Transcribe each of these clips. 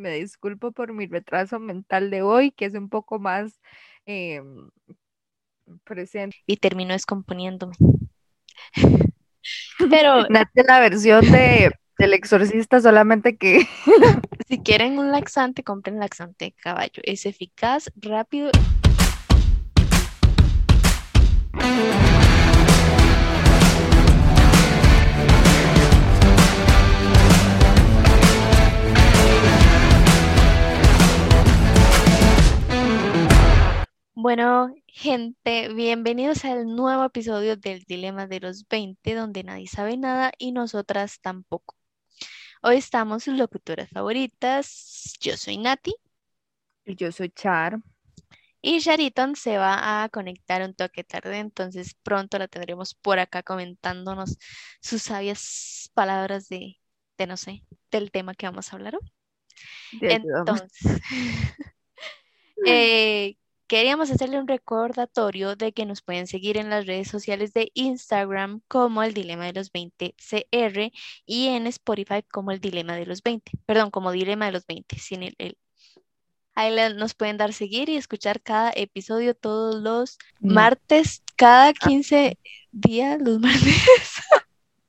Me disculpo por mi retraso mental de hoy, que es un poco más em, presente. Y termino descomponiéndome. Pero la versión de, del exorcista, solamente que si quieren un laxante, compren laxante de caballo. Es eficaz, rápido. Bueno, gente, bienvenidos al nuevo episodio del Dilema de los 20, donde nadie sabe nada y nosotras tampoco. Hoy estamos sus locutoras favoritas. Yo soy Nati y yo soy Char. y Shariton se va a conectar un toque tarde, entonces pronto la tendremos por acá comentándonos sus sabias palabras de, de no sé, del tema que vamos a hablar hoy. Entonces, eh, queríamos hacerle un recordatorio de que nos pueden seguir en las redes sociales de Instagram como el Dilema de los 20 CR y en Spotify como el Dilema de los 20, perdón, como Dilema de los 20, sin el, el- Ahí nos pueden dar seguir y escuchar cada episodio todos los martes, cada 15 días, los martes.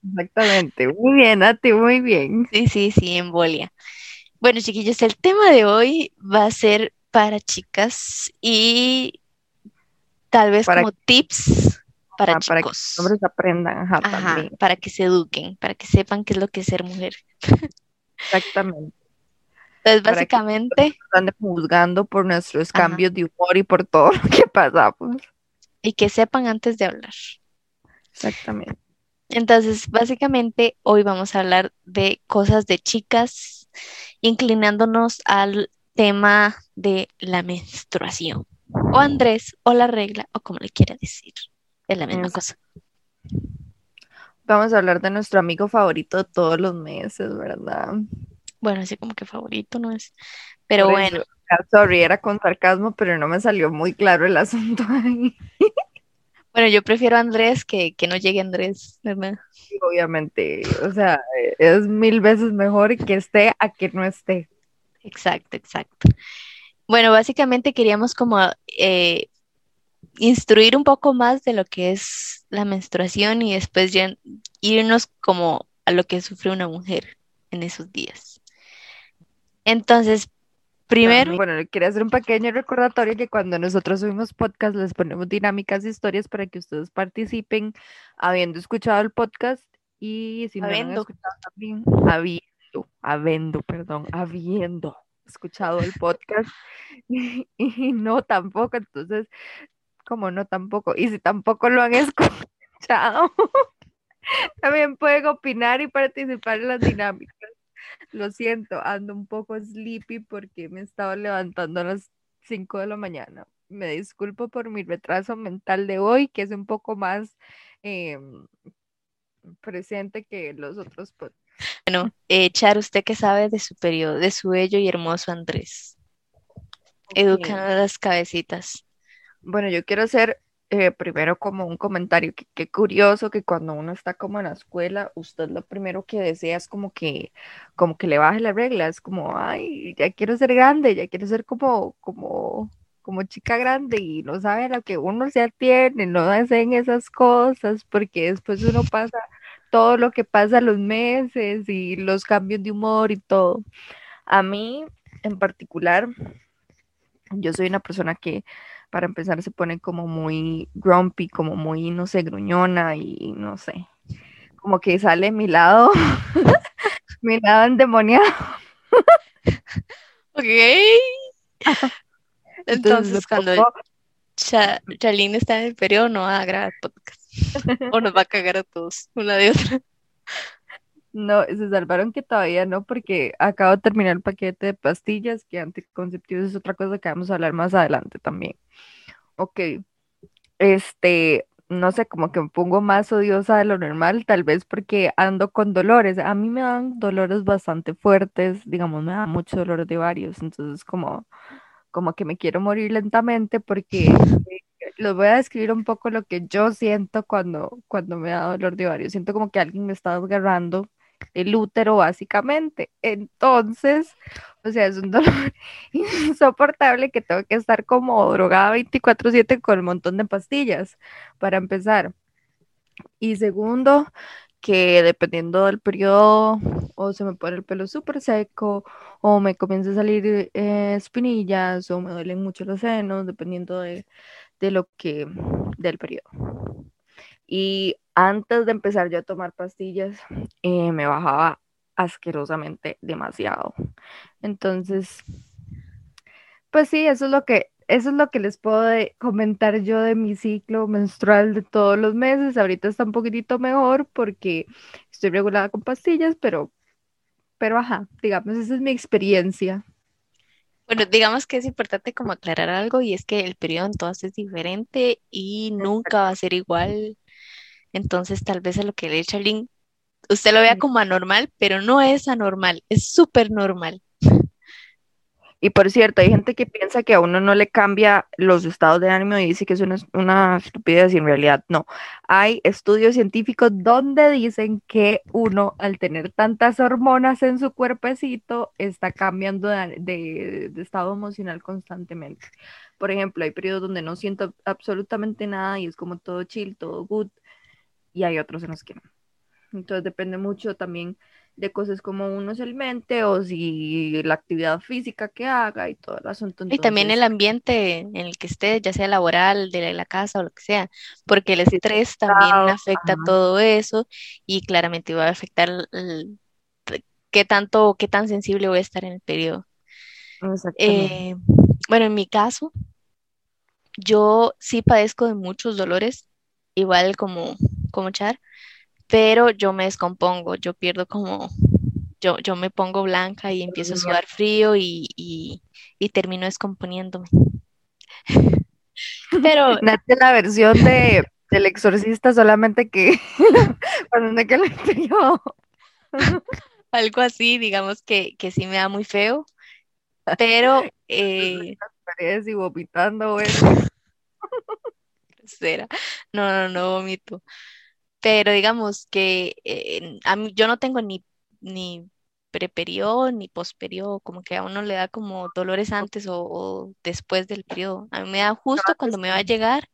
Exactamente. Muy bien, Nati, muy bien. Sí, sí, sí, embolia. Bueno, chiquillos, el tema de hoy va a ser para chicas y tal vez Para- como tips para Ah, para que chicos. los hombres aprendan, ajá, Ajá, también. para que se eduquen, para que sepan qué es lo que es ser mujer. Exactamente. Entonces, Para básicamente, Están juzgando por nuestros Ajá. cambios de humor y por todo lo que pasamos. y que sepan antes de hablar. Exactamente. Entonces, básicamente, hoy vamos a hablar de cosas de chicas, inclinándonos al tema de la menstruación, o Andrés, o la regla, o como le quiera decir. Es la misma cosa. Vamos a hablar de nuestro amigo favorito de todos los meses, ¿verdad? Bueno, así como que favorito no es. Pero Por bueno, eso, sorry, era con sarcasmo, pero no me salió muy claro el asunto ahí. bueno, yo prefiero a Andrés que, que no llegue Andrés, ¿verdad? Obviamente, o sea, es mil veces mejor que esté a que no esté. Exacto, exacto. Bueno, básicamente queríamos como eh, instruir un poco más de lo que es la menstruación y después ya irnos como a lo que sufre una mujer en esos días. Entonces, primero, Bueno, le quería hacer un pequeño recordatorio que cuando nosotros subimos podcast les ponemos dinámicas, historias para que ustedes participen habiendo escuchado el podcast y si no lo han Habiendo. escuchado también, habiendo, habiendo, perdón, habiendo escuchado el podcast y, no tampoco, entonces, como no tampoco, y si tampoco lo han escuchado, también pueden opinar y participar en las dinámicas. Lo siento, ando un poco sleepy porque me he estado levantando a las 5 de la mañana. Me disculpo por mi retraso mental de hoy, que es un poco más em, presente que los otros podcasts. Bueno, eh, Char, usted que sabe de su periodo, de su bello y hermoso Andrés, educando a las cabecitas. Bueno, yo quiero hacer eh, primero como un comentario que qué curioso que cuando uno está como en la escuela, usted lo primero que desea es como que, como que le baje la regla, es como, ay, ya quiero ser grande, ya quiero ser como, como, como chica grande y no sabe a lo que uno se atiene, no hacen esas cosas, porque después uno pasa todo lo que pasa los meses y los cambios de humor y todo. A mí, en particular, yo soy una persona que para empezar se pone como muy grumpy, como muy, no sé, gruñona y no sé, como que sale mi lado, mi lado endemoniado. Ok. Entonces cuando Charlene está en el periodo, no va a grabar podcast. O nos va a cagar a todos, una de otra. No, se salvaron que todavía no, porque acabo de terminar el paquete de pastillas, que anticonceptivos es otra cosa que vamos a hablar más adelante también. Ok, este, no sé, como que me pongo más odiosa de lo normal, tal vez porque ando con dolores. A mí me dan dolores bastante fuertes, digamos, me da mucho dolor de varios, entonces como, como que me quiero morir lentamente porque les voy a describir un poco lo que yo siento cuando, cuando me da dolor de varios. Siento como que alguien me está desgarrando el útero básicamente. Entonces, o sea, es un dolor insoportable que tengo que estar como drogada 24/7 con un montón de pastillas para empezar. Y segundo, que dependiendo del periodo, o se me pone el pelo súper seco, o me comienza a salir eh, espinillas, o me duelen mucho los senos, dependiendo de, de lo que, del periodo. Y antes de empezar yo a tomar pastillas, eh, me bajaba asquerosamente demasiado. Entonces, pues sí, eso es lo que eso es lo que les puedo comentar yo de mi ciclo menstrual de todos los meses. Ahorita está un poquitito mejor porque estoy regulada con pastillas, pero, pero ajá, digamos, esa es mi experiencia. Bueno, digamos que es importante como aclarar algo y es que el periodo en todas es diferente y nunca va a ser igual. Entonces, tal vez a lo que le link, usted lo vea como anormal, pero no es anormal, es súper normal. Y por cierto, hay gente que piensa que a uno no le cambia los estados de ánimo y dice que es una, estupidez y en realidad no. Hay estudios científicos donde dicen que uno al tener tantas hormonas en su cuerpecito está cambiando de, estado emocional constantemente. Por ejemplo, hay periodos donde no siento absolutamente nada y es como todo chill, todo good y hay otros en los que no. Entonces depende mucho también de cosas como uno se alimente o si la actividad física que haga y todo el asunto. y también el ambiente en el que esté, ya sea laboral, de la casa o lo que sea, porque el estrés también afecta todo eso y claramente va a afectar qué tanto, qué tan sensible voy a estar en el periodo. Eh, bueno, en mi caso, yo sí padezco de muchos dolores, igual como, como Char, pero yo me descompongo, yo pierdo como, yo, yo me pongo blanca y empiezo a sudar frío y, y, termino descomponiéndome. Pero... Nate la versión de, del exorcista solamente que cuando que le Algo así, digamos que, que sí me da muy feo, pero... Eh... y vomitando, No, no, no vomito pero digamos que eh, a mí, yo no tengo ni, ni preperiodo ni posperiodo, como que a uno le da como dolores antes o, después del periodo. A mí me da justo cuando me va a llegar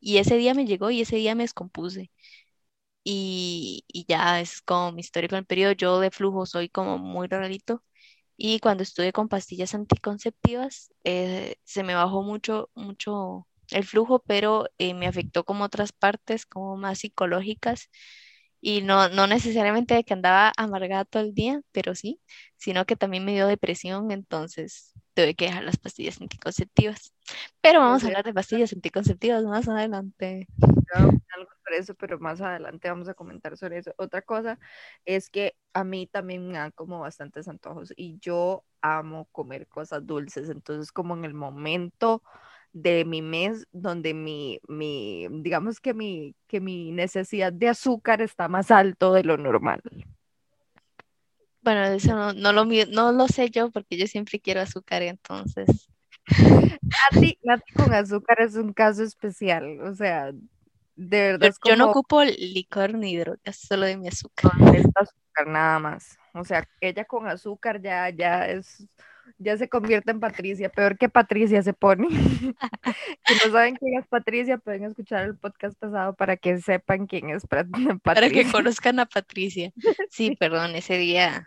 y ese día me llegó y ese día me descompuse. Y, y ya es como mi historia con el periodo. Yo de flujo soy como muy rarito. Y cuando estuve con pastillas anticonceptivas, eh, se me bajó mucho, mucho el flujo, pero eh, me afectó como otras partes, como más psicológicas, y no, no necesariamente de que andaba amargada todo el día, pero sí, sino que también me dio depresión, entonces tuve que dejar las pastillas anticonceptivas. Pero vamos a hablar de pastillas anticonceptivas más adelante. Algo sobre eso, pero más adelante vamos a comentar sobre eso. Otra cosa es que a mí también me dan como bastantes antojos y yo amo comer cosas dulces, entonces como en el momento de mi mes donde mi, mi digamos que mi, que mi necesidad de azúcar está más alto de lo normal. Bueno, eso no, no, lo, no lo sé yo porque yo siempre quiero azúcar, entonces. Nati, con azúcar es un caso especial, o sea, de verdad. Yo, no ocupo licor ni drogas, solo de mi azúcar. No, azúcar nada más. O sea, ella con azúcar ya, ya es ya se convierte en Patricia, peor que Patricia se pone. si no saben quién es Patricia, pueden escuchar el podcast pasado para que sepan quién es Patricia. Para que conozcan a Patricia. Sí, perdón, ese día,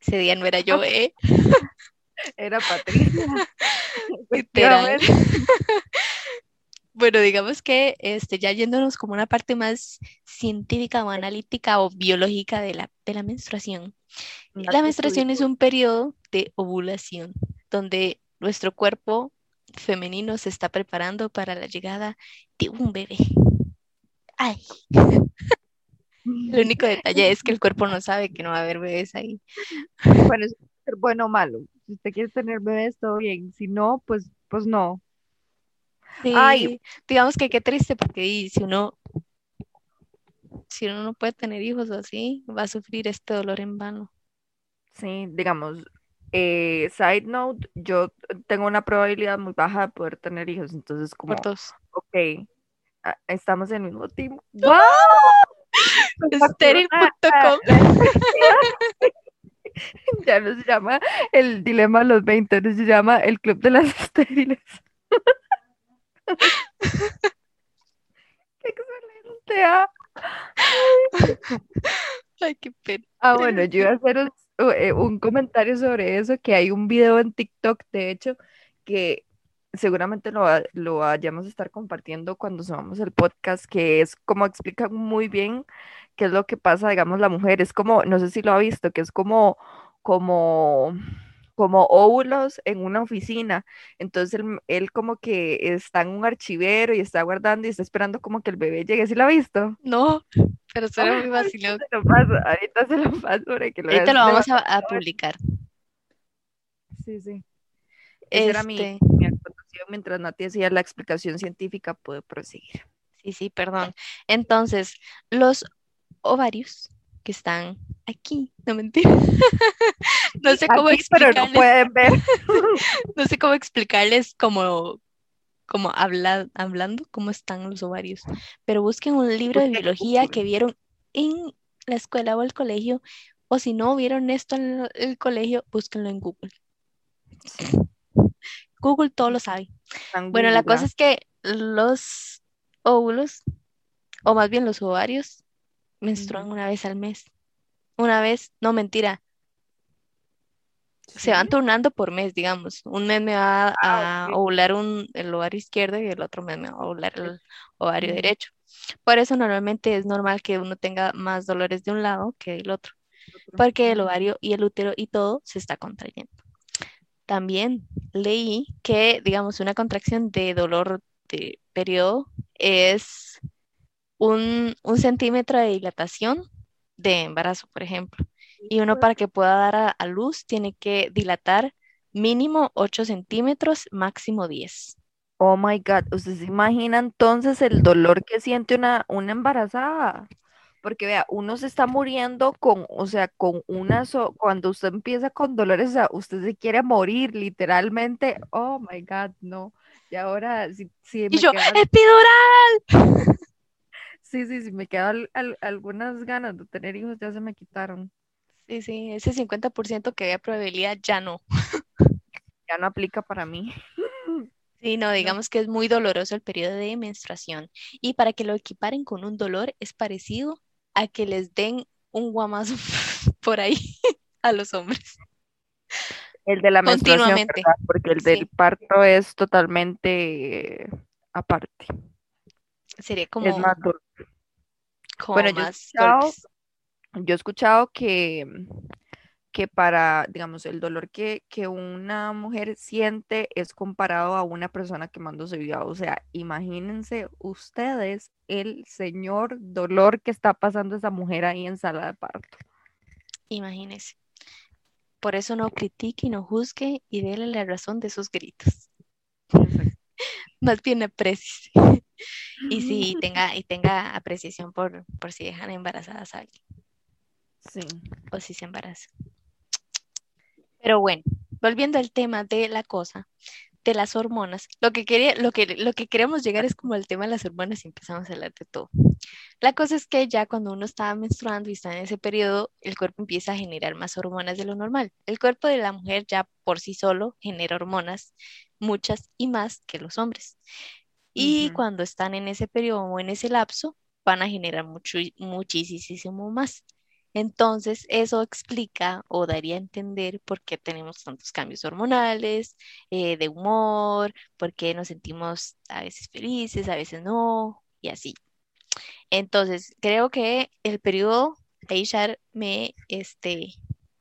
ese día no era yo, ¿eh? Era Patricia. Literal. Bueno, digamos que este, ya yéndonos como una parte más científica o analítica o biológica de la, de la menstruación. La menstruación es un periodo de ovulación donde nuestro cuerpo femenino se está preparando para la llegada de un bebé. Ay. El único detalle es que el cuerpo no sabe que no va a haber bebés ahí. Bueno, es bueno o malo. Si usted quiere tener bebés, todo bien. Si no, pues, pues no. Sí, digamos que qué triste porque si uno si uno no puede tener hijos así, va a sufrir este dolor en vano. Sí, digamos, eh, side note, yo tengo una probabilidad muy baja de poder tener hijos, entonces como, Por dos. ok, ah, estamos en el mismo team. Estéril.com. Ya no se llama el dilema de los 20, no se llama el club de las estériles. Qué excelente. Ah. Ay, qué pena. Ah, bueno, yo iba a hacer un, eh, un comentario sobre eso, que hay un video en TikTok, de hecho, que seguramente lo, lo vayamos a estar compartiendo cuando subamos el podcast, que es como explica muy bien qué es lo que pasa, digamos, la mujer. Es como, no sé si lo ha visto, que es como, como, como óvulos en una oficina. Entonces él, él como que está en un archivero y está guardando y está esperando como que el bebé llegue. ¿Sí lo ha visto? No, pero suena muy vacilón. Se lo paso, ahorita se lo paso para que lo Ahorita veas. lo vamos a, publicar. Sí, sí. Esa era mi, Este, mi acotación. Mientras Nati hacía la explicación científica, puedo proseguir. sí, sí, perdón. Entonces, los ovarios que están aquí, no mentira. No sé cómo Aquí, pero no explicarles, pueden ver. no sé cómo explicarles como, como habla- hablando cómo están los ovarios. Pero busquen un libro de biología que vieron en la escuela o el colegio, o si no vieron esto en el, colegio, búsquenlo en Google. Google todo lo sabe. Bueno, la cosa es que los óvulos, o más bien los ovarios, menstruan una vez al mes. Una vez, no mentira, ¿sí? se van turnando por mes, digamos. Un mes me va Ah, a ok. ovular un, el ovario izquierdo y el otro mes me va a ovular el ovario derecho. Por eso normalmente es normal que uno tenga más dolores de un lado que del otro, porque el ovario y el útero y todo se está contrayendo. También leí que, digamos, una contracción de dolor de periodo es un, un centímetro de dilatación de embarazo, por ejemplo. Y uno para que pueda dar a, a luz tiene que dilatar mínimo 8 centímetros, máximo 10. Oh my God, ¿usted se imagina entonces el dolor que siente una, una embarazada? Porque vea, uno se está muriendo con, o sea, con una, so- cuando usted empieza con dolores, o sea, usted se quiere morir, literalmente. Oh my God, no. Y ahora, si, si Y me yo, quedan, epidural. sí, sí, si me quedan al- algunas ganas de tener hijos, ya se me quitaron. Sí, sí, ese 50% que había probabilidad ya no. Ya no aplica para mí. Sí, no, digamos que es muy doloroso el periodo de menstruación. Y para que lo equiparen con un dolor es parecido a que les den un guamazo por ahí a los hombres. El de la menstruación. ¿verdad? Porque el del Sí. parto es totalmente aparte. Sería Es como, más duro. como Bueno, yo he más escuchado, golpes. yo he escuchado que, que para, digamos, el dolor que, que una mujer siente es comparado a una persona quemándose viva. O sea, imagínense ustedes el señor dolor que está pasando esa mujer ahí en sala de parto. Imagínese. Por eso no critique y no juzgue y déle la razón de sus gritos. Más bien aprecie. Y sí, tenga, y tenga apreciación por, por si dejan embarazadas a alguien Sí. o si se embarazan. Pero bueno, volviendo al tema de la cosa, de las hormonas, lo que quería, lo que, lo que queremos llegar es como el tema de las hormonas y empezamos a hablar de todo. La cosa es que ya cuando uno está menstruando y está en ese periodo, el cuerpo empieza a generar más hormonas de lo normal. El cuerpo de la mujer ya por sí solo genera hormonas, muchas y más que los hombres. Y cuando están en ese periodo o en ese lapso, van a generar mucho, muchísimo más. Entonces, eso explica o daría a entender por qué tenemos tantos cambios hormonales, eh, de humor, por qué nos sentimos a veces felices, a veces no, y así. Entonces, creo que el periodo, Aishar me, este,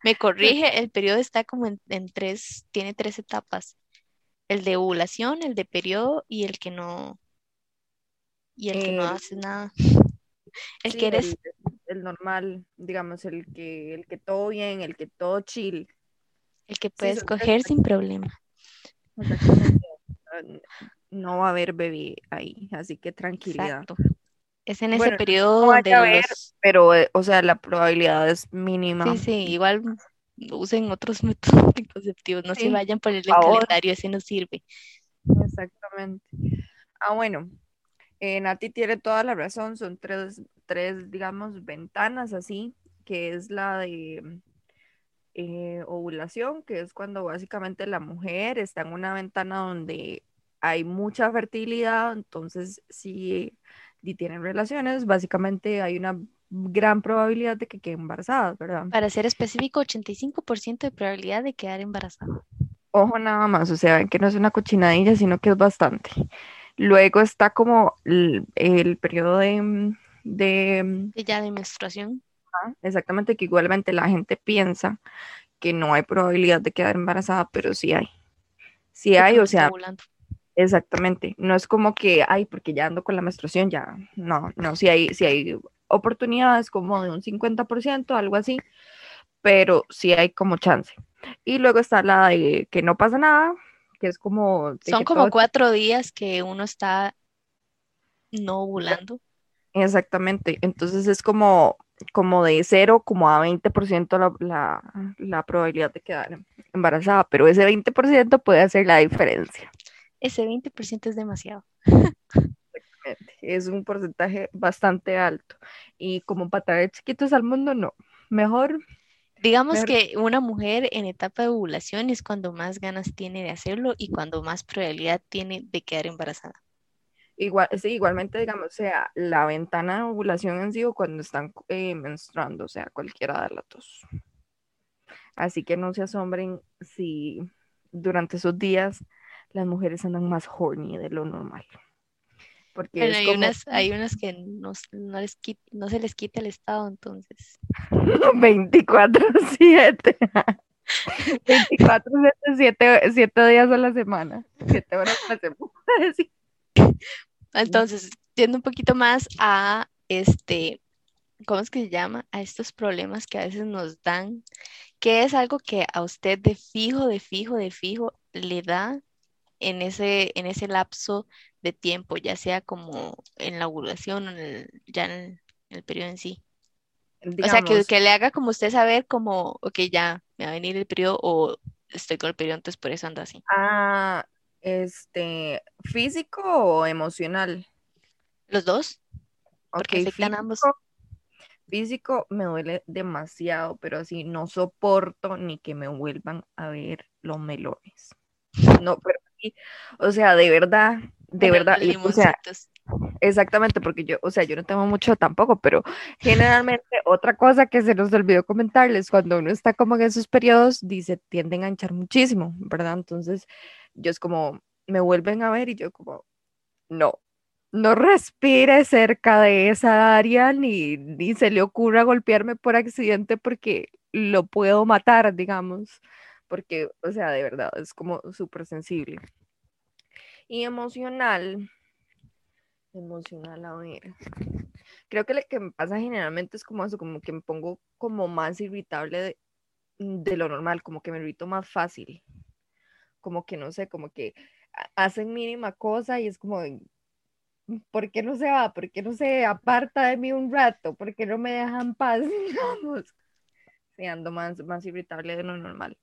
me corrige, el periodo está como en, en tres, tiene tres etapas. El de ovulación, el de periodo y el que no, y el que no hace nada. El Sí, que eres, el, el normal, digamos, el que, el que todo bien, el que todo chill. el que Sí, puedes tres coger sin problema. Ah, No va a haber bebé ahí, así que tranquilidad. Exacto. Es en ese Bueno, no periodo donde a haber, los... pero, eh, o sea, la probabilidad es mínima. Sí, sí, igual usen otros métodos anticonceptivos, no se vayan por el calendario, ese no sirve. Exactamente. Ah, bueno. Eh, Nati tiene toda la razón, son tres, tres, digamos, ventanas así, que es la de eh, ovulación, que es cuando básicamente la mujer está en una ventana donde hay mucha fertilidad, entonces si, si tienen relaciones, básicamente hay una gran probabilidad de que quede embarazada, ¿verdad? Para ser específico, 85% de probabilidad de quedar embarazada. Ojo nada más, o sea, que no es una cochinadilla, sino que es bastante. Luego está como el, el periodo de, de, Ya de menstruación. ah, exactamente, que igualmente la gente piensa que no hay probabilidad de quedar embarazada, pero sí hay. Sí hay, o sea, ovulando. exactamente. No es como que, ay, porque ya ando con la menstruación, ya. No, no, sí hay, sí hay oportunidades como de un 50%, algo así, pero sí hay como chance. Y luego está la de que no pasa nada, que es como Son como todo cuatro días que uno está no ovulando. Exactamente, entonces es como, como de 0 como a 20% la, la, la probabilidad de quedar embarazada, pero ese 20% puede hacer la diferencia. Ese 20% es demasiado. Es un porcentaje bastante alto. Y como para traer chiquitos al mundo, no. Mejor, Digamos mejor que una mujer en etapa de ovulación es cuando más ganas tiene de hacerlo y cuando más probabilidad tiene de quedar embarazada. igual, sí, igualmente, digamos, o sea, la ventana de ovulación en sí o cuando están eh, menstruando, o sea, cualquiera de las dos. Así que no se asombren si durante esos días las mujeres andan más horny de lo normal. Porque es hay como unas, hay unas que no, no les quit- no se les quita el estado, entonces. 24-7. 24-7, 7, 7 días a la semana. 7 horas a la semana. sí. Entonces, yendo un poquito más a este, ¿cómo es que se llama? A estos problemas que a veces nos dan, ¿qué es algo que a usted de fijo, de fijo, de fijo le da en ese, en ese lapso de tiempo, ya sea como en la ovulación o en el, ya en el, en el periodo en sí? O sea, que, que le haga como usted saber como, ok, ya me va a venir el periodo o estoy con el periodo, entonces por eso ando así. ah, este, físico o emocional. ¿Los dos? Porque Ok, afectan ambos. físico, físico me duele demasiado, pero así no soporto ni que me vuelvan a ver los melones. No, pero o sea, de verdad, de Bueno, verdad, o sea, exactamente, porque yo, o sea, yo no tengo mucho tampoco, pero generalmente otra cosa que se nos olvidó comentarles, cuando uno está como en esos periodos, dice, tienden a hinchar muchísimo, ¿verdad? Entonces, yo es como, me vuelven a ver y yo como, no, no respire cerca de esa área ni, ni se le ocurra golpearme por accidente porque lo puedo matar, digamos, porque, o sea, de verdad, es como súper sensible. Y emocional, emocional, a ver. Creo que lo que me pasa generalmente es como eso, como que me pongo como más irritable de, de lo normal, como que me irrito más fácil, como que no sé, como que ha- hacen mínima cosa y es como, ¿por qué no se va? ¿Por qué no se aparta de mí un rato? ¿Por qué no me dejan paz? Digamos, sí, ando más, más irritable de lo normal.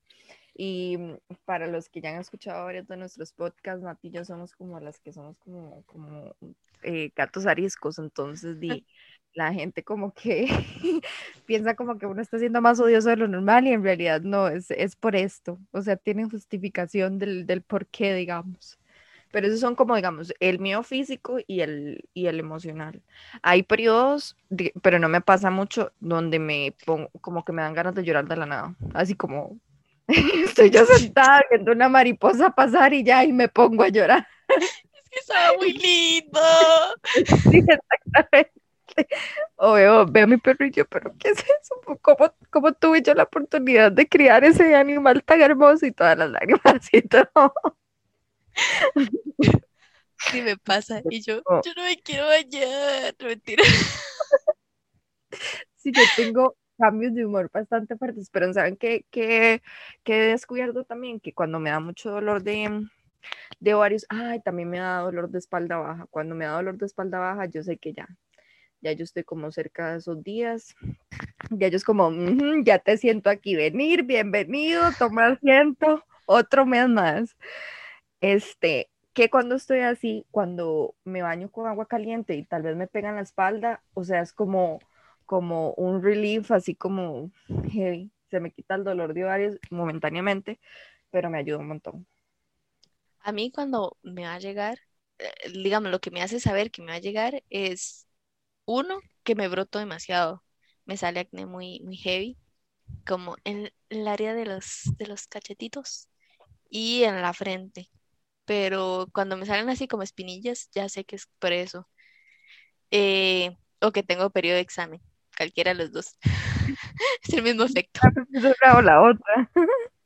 Y mm, para los que ya han escuchado varios de nuestros podcasts, Nati y yo somos como las que somos como, como eh, gatos ariscos, entonces di, la gente como que piensa como que uno está siendo más odioso de lo normal y en realidad no, es, es por esto, o sea, tiene justificación del, del por qué, digamos. Pero esos son como, digamos, el mío físico y el, y el emocional. Hay periodos, de- pero no me pasa mucho, donde me pongo, como que me dan ganas de llorar de la nada, así como Estoy yo sentada viendo una mariposa pasar y ya, y me pongo a llorar. Estaba muy lindo. Sí, exactamente. O veo, veo a mi perrillo, pero ¿qué es eso? ¿Cómo, cómo tuve yo la oportunidad de criar ese animal tan hermoso y todas las lágrimas y todo? Sí me pasa. Y yo, yo no me quiero bañar. No, Mentira. Sí, yo tengo cambios de humor bastante fuertes, pero ¿saben qué, qué, qué he descubierto también? Que cuando me da mucho dolor de, de ovarios, ay, también me da dolor de espalda baja. Cuando me da dolor de espalda baja, yo sé que ya, ya yo estoy como cerca de esos días. Ya yo es como, "Ujú, ya te siento aquí venir, bienvenido, toma asiento, otro mes más. Este, que cuando estoy así, cuando me baño con agua caliente y tal vez me pegan la espalda, o sea, es como, como un relief, así como heavy. Se me quita el dolor de varios momentáneamente, pero me ayuda un montón. A mí cuando me va a llegar, eh, digamos, lo que me hace saber que me va a llegar es, uno, que me broto demasiado. Me sale acné muy, muy heavy, como en el área de los, de los cachetitos y en la frente. Pero cuando me salen así como espinillas, ya sé que es por eso. Eh, o que tengo periodo de examen, cualquiera de los dos. es el mismo efecto. o la otra.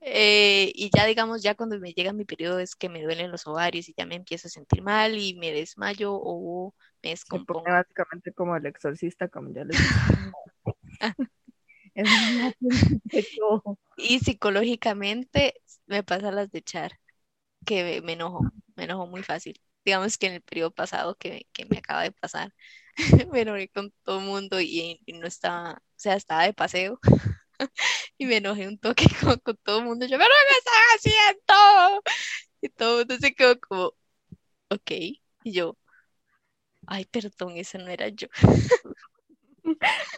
Eh, y ya digamos, ya cuando me llega mi periodo es que me duelen los ovarios y ya me empiezo a sentir mal y me desmayo o me descompongo. básicamente como el exorcista, como ya les y psicológicamente me pasa las de echar, que me enojo, me enojo muy fácil. Digamos que en el periodo pasado que, que me acaba de pasar, me enojé con todo el mundo y, no estaba, o sea, estaba de paseo y me enojé un toque con, con todo el mundo. Yo, pero ¿qué están haciendo? Y todo el mundo se quedó como, ok. Y yo, ay, perdón, ese no era yo.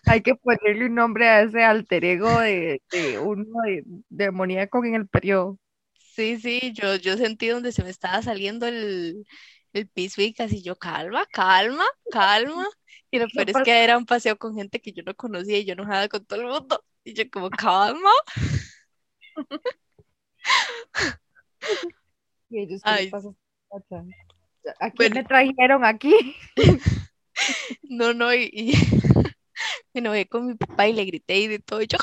Hay que ponerle un nombre a ese alter ego de, de uno de, demoníaco en el periodo. Sí, sí, yo, yo sentí donde se me estaba saliendo el, el piso y casi yo, calma, calma, calma. Y lo peor es que era un paseo con gente que yo no conocía y yo enojada con todo el mundo. Y yo como, calma. ¿Y ellos qué ¿A quién me trajeron aquí? no, no, y, me enojé con mi papá y le grité y de todo. Y yo,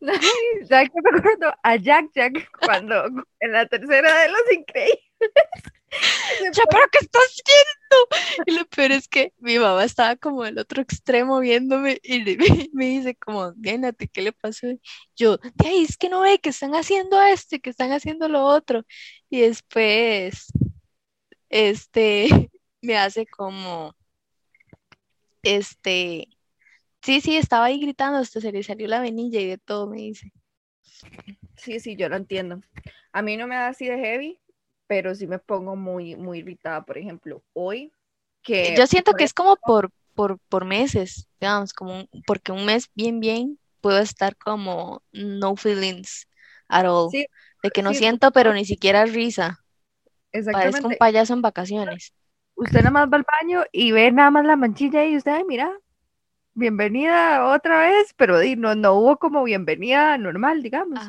¿Sabes qué me acuerdo? A Jack Jack cuando en la tercera de Los Increíbles. Ya, pero ¿qué estás haciendo? Y lo peor es que mi mamá estaba como del otro extremo viéndome y me, dice como, Diánate, ¿qué le pasó? Yo, ay, es que no ve que están haciendo esto y que están haciendo lo otro. Y después, este, me hace como, este, sí, sí, estaba ahí gritando, hasta se le salió la venilla y de todo, me dice. Sí, sí, yo lo entiendo. A mí no me da así de heavy, pero sí me pongo muy, muy irritada, por ejemplo, hoy que... Yo siento que es como por, por, por meses, digamos, como porque un mes bien, bien, puedo estar como no feelings at all. de que no siento, pero ni siquiera risa. Exactamente. Parezco un payaso en vacaciones. Usted nada más va al baño y ve nada más la manchilla y usted, ay, mira, bienvenida otra vez, pero no, no hubo como bienvenida normal, digamos.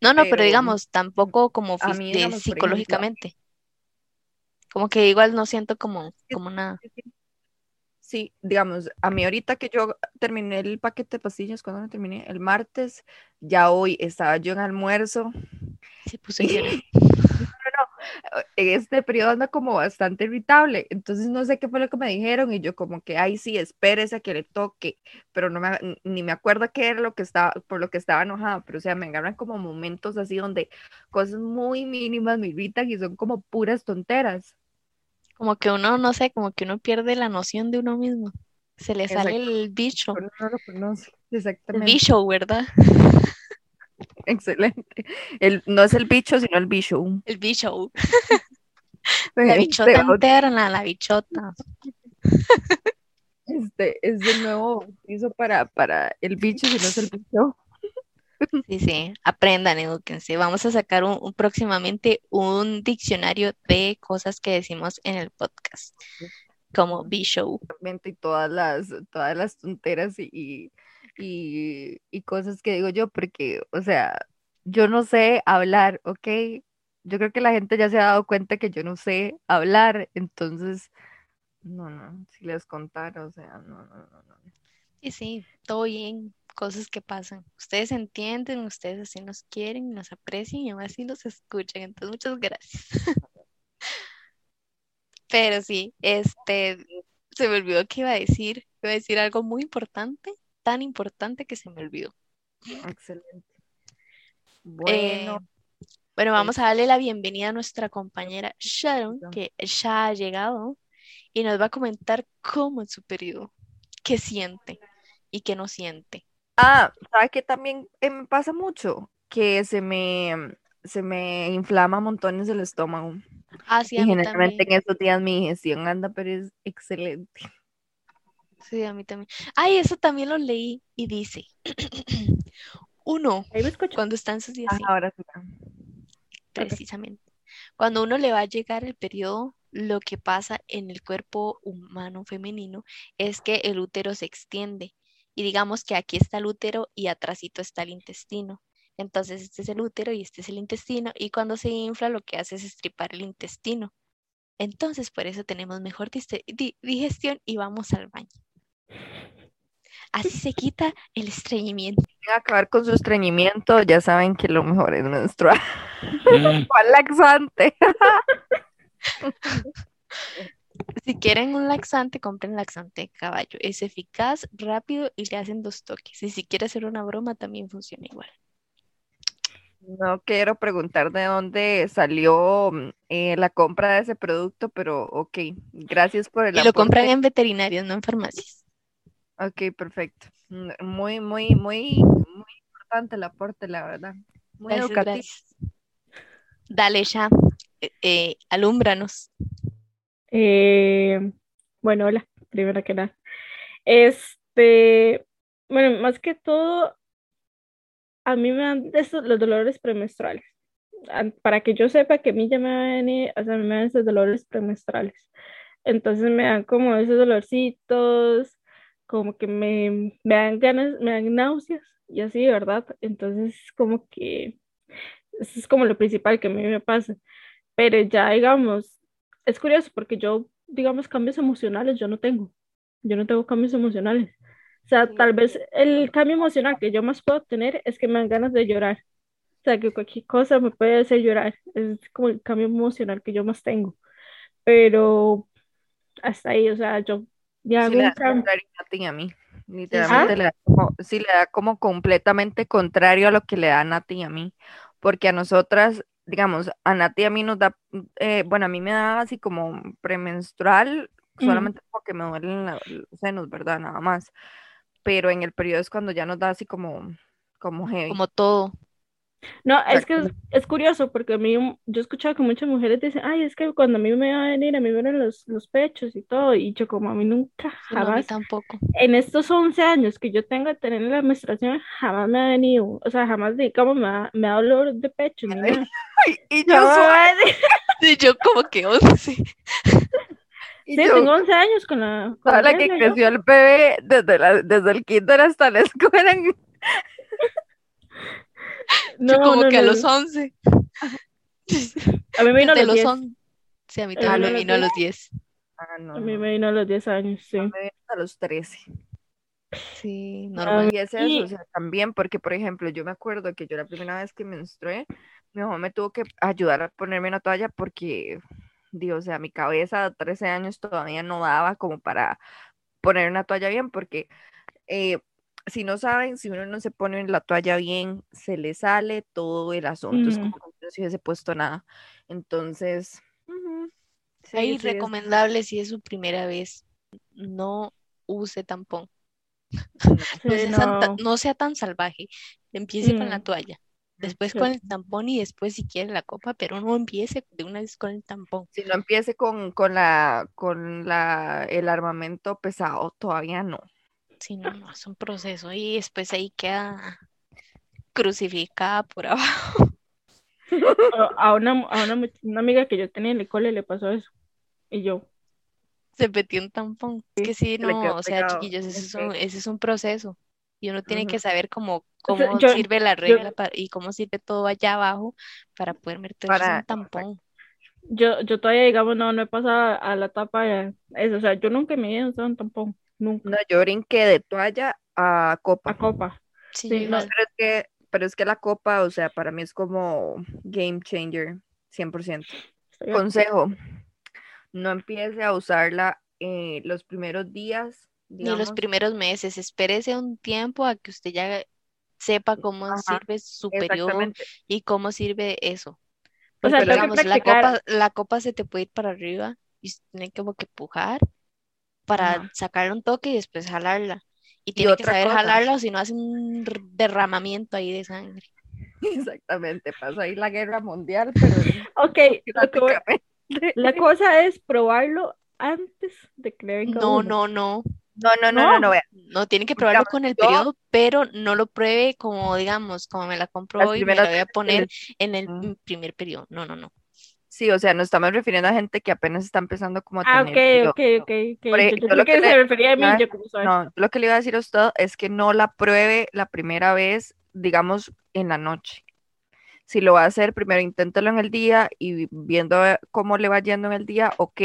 No, no, pero, digamos, tampoco como psicológicamente. como que igual no siento como, como nada. Sí, digamos, a mí ahorita que yo terminé el paquete de pastillas, cuando lo terminé? El martes, ya hoy estaba yo en almuerzo. Se puso este periodo anda como bastante irritable, entonces no sé qué fue lo que me dijeron y yo como que, ay, sí, espérese a que le toque, pero no me, ni me acuerdo qué era lo que estaba, por lo que estaba enojada, pero o sea, me agarran como momentos así donde cosas muy mínimas me irritan y son como puras tonteras. Como que uno, no sé, como que uno pierde la noción de uno mismo. Se le sale el bicho. No Exactamente. El bicho, ¿verdad? Excelente. El, no es el bicho, sino el bicho. El bicho. la bichota interna, la bichota. Este es el nuevo piso para, para el bicho, si no es el bicho. Sí, sí, aprendan, eduquense. Vamos a sacar un, próximamente un diccionario de cosas que decimos en el podcast, como bicho. Y todas las, todas las tonteras y y, cosas que digo yo, porque, o sea, yo no sé hablar, ¿ok? Yo creo que la gente ya se ha dado cuenta que yo no sé hablar, entonces, no, no, si les contara, o sea, no, no, no, no. Sí, sí, todo bien, cosas que pasan. Ustedes entienden, ustedes así nos quieren, nos aprecian y aún así nos escuchan, entonces muchas gracias. Pero sí, este, se me olvidó que iba a decir, iba a decir algo muy importante tan importante que se me olvidó. Excelente. Bueno. Eh, bueno, vamos a darle la bienvenida a nuestra compañera Sharon, que ya ha llegado y nos va a comentar cómo es su periodo, qué siente y qué no siente. Ah, ¿sabes qué también eh, me pasa mucho? Que se me, se me inflama montones el estómago. Ah, sí, Y generalmente también. en estos días mi digestión anda, pero es excelente. Sí, a mí también. Ay, eso también lo leí y dice, uno, cuando está en sus días, Ah, ahora sí. precisamente, cuando uno le va a llegar el periodo, lo que pasa en el cuerpo humano femenino es que el útero se extiende y digamos que aquí está el útero y atrásito está el intestino. Entonces este es el útero y este es el intestino y cuando se infla lo que hace es estripar el intestino. Entonces por eso tenemos mejor digestión y vamos al baño. Así se quita el estreñimiento. Quieren acabar con su estreñimiento, ya saben que lo mejor es menstruar. ¿Cuál laxante? Si quieren un laxante, compren laxante de caballo. Es eficaz, rápido y le hacen dos toques. Y si quiere hacer una broma, también funciona igual. No quiero preguntar de dónde salió mm, eh, la compra de ese producto, pero ok, gracias por el Y lo compran en veterinarias, no en farmacias. Ok, perfecto. Mm, Muy, muy, muy, muy importante el aporte, la verdad. Muy Gracias, educativo. gracias. Dale, ya. Eh, eh, alúmbranos. Eh, bueno, hola, primero que nada. Este, bueno, más que todo, a mí me dan estos, los dolores premenstruales. Para que yo sepa que a mí ya me van a venir, o sea, me dan esos dolores premenstruales. Entonces me dan como esos dolorcitos, como que me, me dan ganas, me dan náuseas y así, ¿verdad? Entonces, como que eso es como lo principal que a mí me pasa. Pero ya, digamos, es curioso porque yo, digamos, cambios emocionales yo no tengo. Yo no tengo cambios emocionales. O sea, tal vez el cambio emocional que yo más puedo tener es que me dan ganas de llorar. O sea, que cualquier cosa me puede hacer llorar. Es como el cambio emocional que yo más tengo. Pero hasta ahí, o sea, yo ya Sí le da contrario a y a mí. Literalmente ¿Ah? le da como, sí le da como completamente contrario a lo que le da a Nati y a mí. Porque a nosotras, digamos, a Nati y a mí nos da, eh, bueno, a mí me da así como premenstrual, Mm. solamente porque me duelen los senos, ¿verdad? Nada más. Pero en el periodo es cuando ya nos da así como, como heavy. Como todo. No, es que es, es curioso porque a mí, yo he escuchado que muchas mujeres dicen, ay, es que cuando a mí me va a venir, a mí me ven los, los pechos y todo, y yo como a mí nunca, Sí, no, a mí jamás, tampoco. en estos 11 años que yo tengo de tener la menstruación, jamás me ha venido, o sea, jamás, digamos, me da, me da dolor de pecho, ni nada. Ay, y yo Jamás soy-. Y yo como que 11. y Sí, yo- tengo 11 años con la, con la la que regla, yo. creció el bebé desde, la, desde el kinder hasta la escuela. Yo No, como no, que a no, los no. 11. A mí me vino a los los 10, 11. Sí, a mí A también mí me vino a los 10. Ah, no, a mí me vino a los 10 años, sí. Me vino a los 13. Sí, Ah, normal. Y es eso, y- o sea, también, porque por ejemplo, yo me acuerdo que yo la primera vez que menstrué, mi mamá me tuvo que ayudar a ponerme una toalla porque, Dios, o sea, mi cabeza de 13 años todavía no daba como para poner una toalla bien, porque eh, si no saben, si uno no se pone la toalla bien, se le sale todo el asunto, es Ujú. como que no se hubiese puesto nada. Entonces, sí, Ahí sí, es- recomendable si es su primera vez, no use tampón. no. Sea, no. tan salvaje. Empiece con la Mm. toalla. Después Sí. con el tampón y después si quiere la copa, pero no empiece de una vez con el tampón. Si no empiece con, con la, con la, el armamento pesado, todavía no. Si no, no, es un proceso y después ahí queda crucificada por abajo. A una, a una, amiga que yo tenía en el cole le pasó eso. Y yo, Se metió un tampón. Es que sí, no, o sea, chiquillos, ese es un, ese es un proceso. Y uno tiene que saber cómo, O sea, cómo yo- sirve la yo- regla para- y cómo sirve todo allá abajo para poder meterse Para- un tampón. yo, yo todavía, digamos, no, no he pasado a la etapa de eso. O sea, yo nunca me he usado un tampón. Nunca. No, yo brinqué de toalla a copa. A copa. Sí, Sí, no, igual. Pero es que, pero es que la copa, o sea, para mí es como game changer, 100%. Estoy- Consejo, no empiece a usarla eh, los primeros días, Ni los primeros meses, espérese un tiempo a que usted ya sepa cómo Ajá, sirve su periodo exactamente. y cómo sirve eso. O sea, digamos, la copa, la copa se te puede ir para arriba y tiene como que empujar para Ajá. sacarle un toque y después jalarla. Y Y tiene que saber cosa. jalarla o si no hace un derramamiento ahí de sangre. Exactamente, pasó ahí la guerra mundial, pero Ok, la cosa es probarlo antes de venga No, no, no. No, no, no, no, no, vea. No tiene que probarlo con el periodo, pero no lo pruebe como, digamos, como me la compro hoy, me la voy a poner en el primer periodo. No, no, no. Sí, o sea, nos estamos refiriendo a gente que apenas está empezando como a Ah, tener ok, periodo. ok, ok, ok. Por Yo, yo yo lo creo que se refería a mí, yo como sabes. No, lo que le iba a decir a usted es que no la pruebe la primera vez, digamos, en la noche. Si lo va a hacer, primero inténtalo en el día y viendo eh, cómo le va yendo en el día, ok,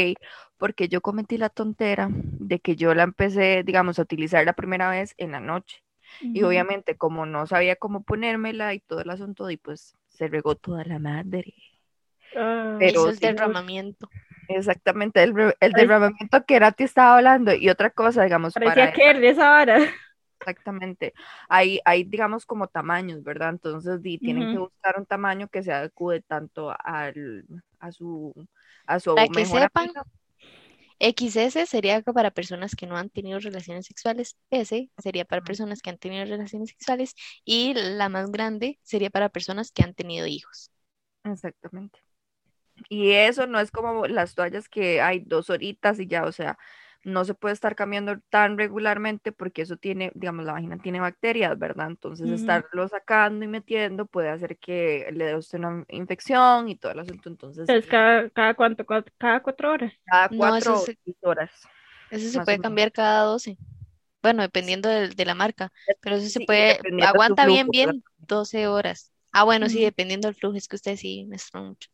porque yo cometí la tontera de que yo la empecé, digamos, a utilizar la primera vez en la noche. Y obviamente, como no sabía cómo ponérmela y todo el asunto, y pues se regó toda la madre. Ah, Pero el sí, derramamiento. Exactamente, el, el derramamiento que Nati estaba hablando. Y otra cosa, digamos, Parecía para que de esa vara. exactamente, hay, hay, digamos, como tamaños, ¿verdad? Entonces, di, tienen que buscar un tamaño que se adecue tanto al, a su, a su Para que mejor sepan, amiga. XS sería para personas que no han tenido relaciones sexuales, S sería para personas que han tenido relaciones sexuales y la más grande sería para personas que han tenido hijos. Exactamente. Y eso no es como las toallas que hay dos horitas y ya, o sea, no se puede estar cambiando tan regularmente porque eso tiene, digamos, la vagina tiene bacterias, ¿verdad? Entonces estarlo sacando y metiendo puede hacer que le dé usted una infección y todo el asunto. Entonces, Es cada, cada cuánto, cada cuatro horas. cada No, eso cuatro se- horas. Eso se puede cambiar cada 12. Bueno, dependiendo del- de, la marca, pero eso se Sí, puede, de aguanta bien, flujo, bien ¿verdad? 12 horas. Ah, bueno, sí, dependiendo del flujo, es que usted sí me mucho.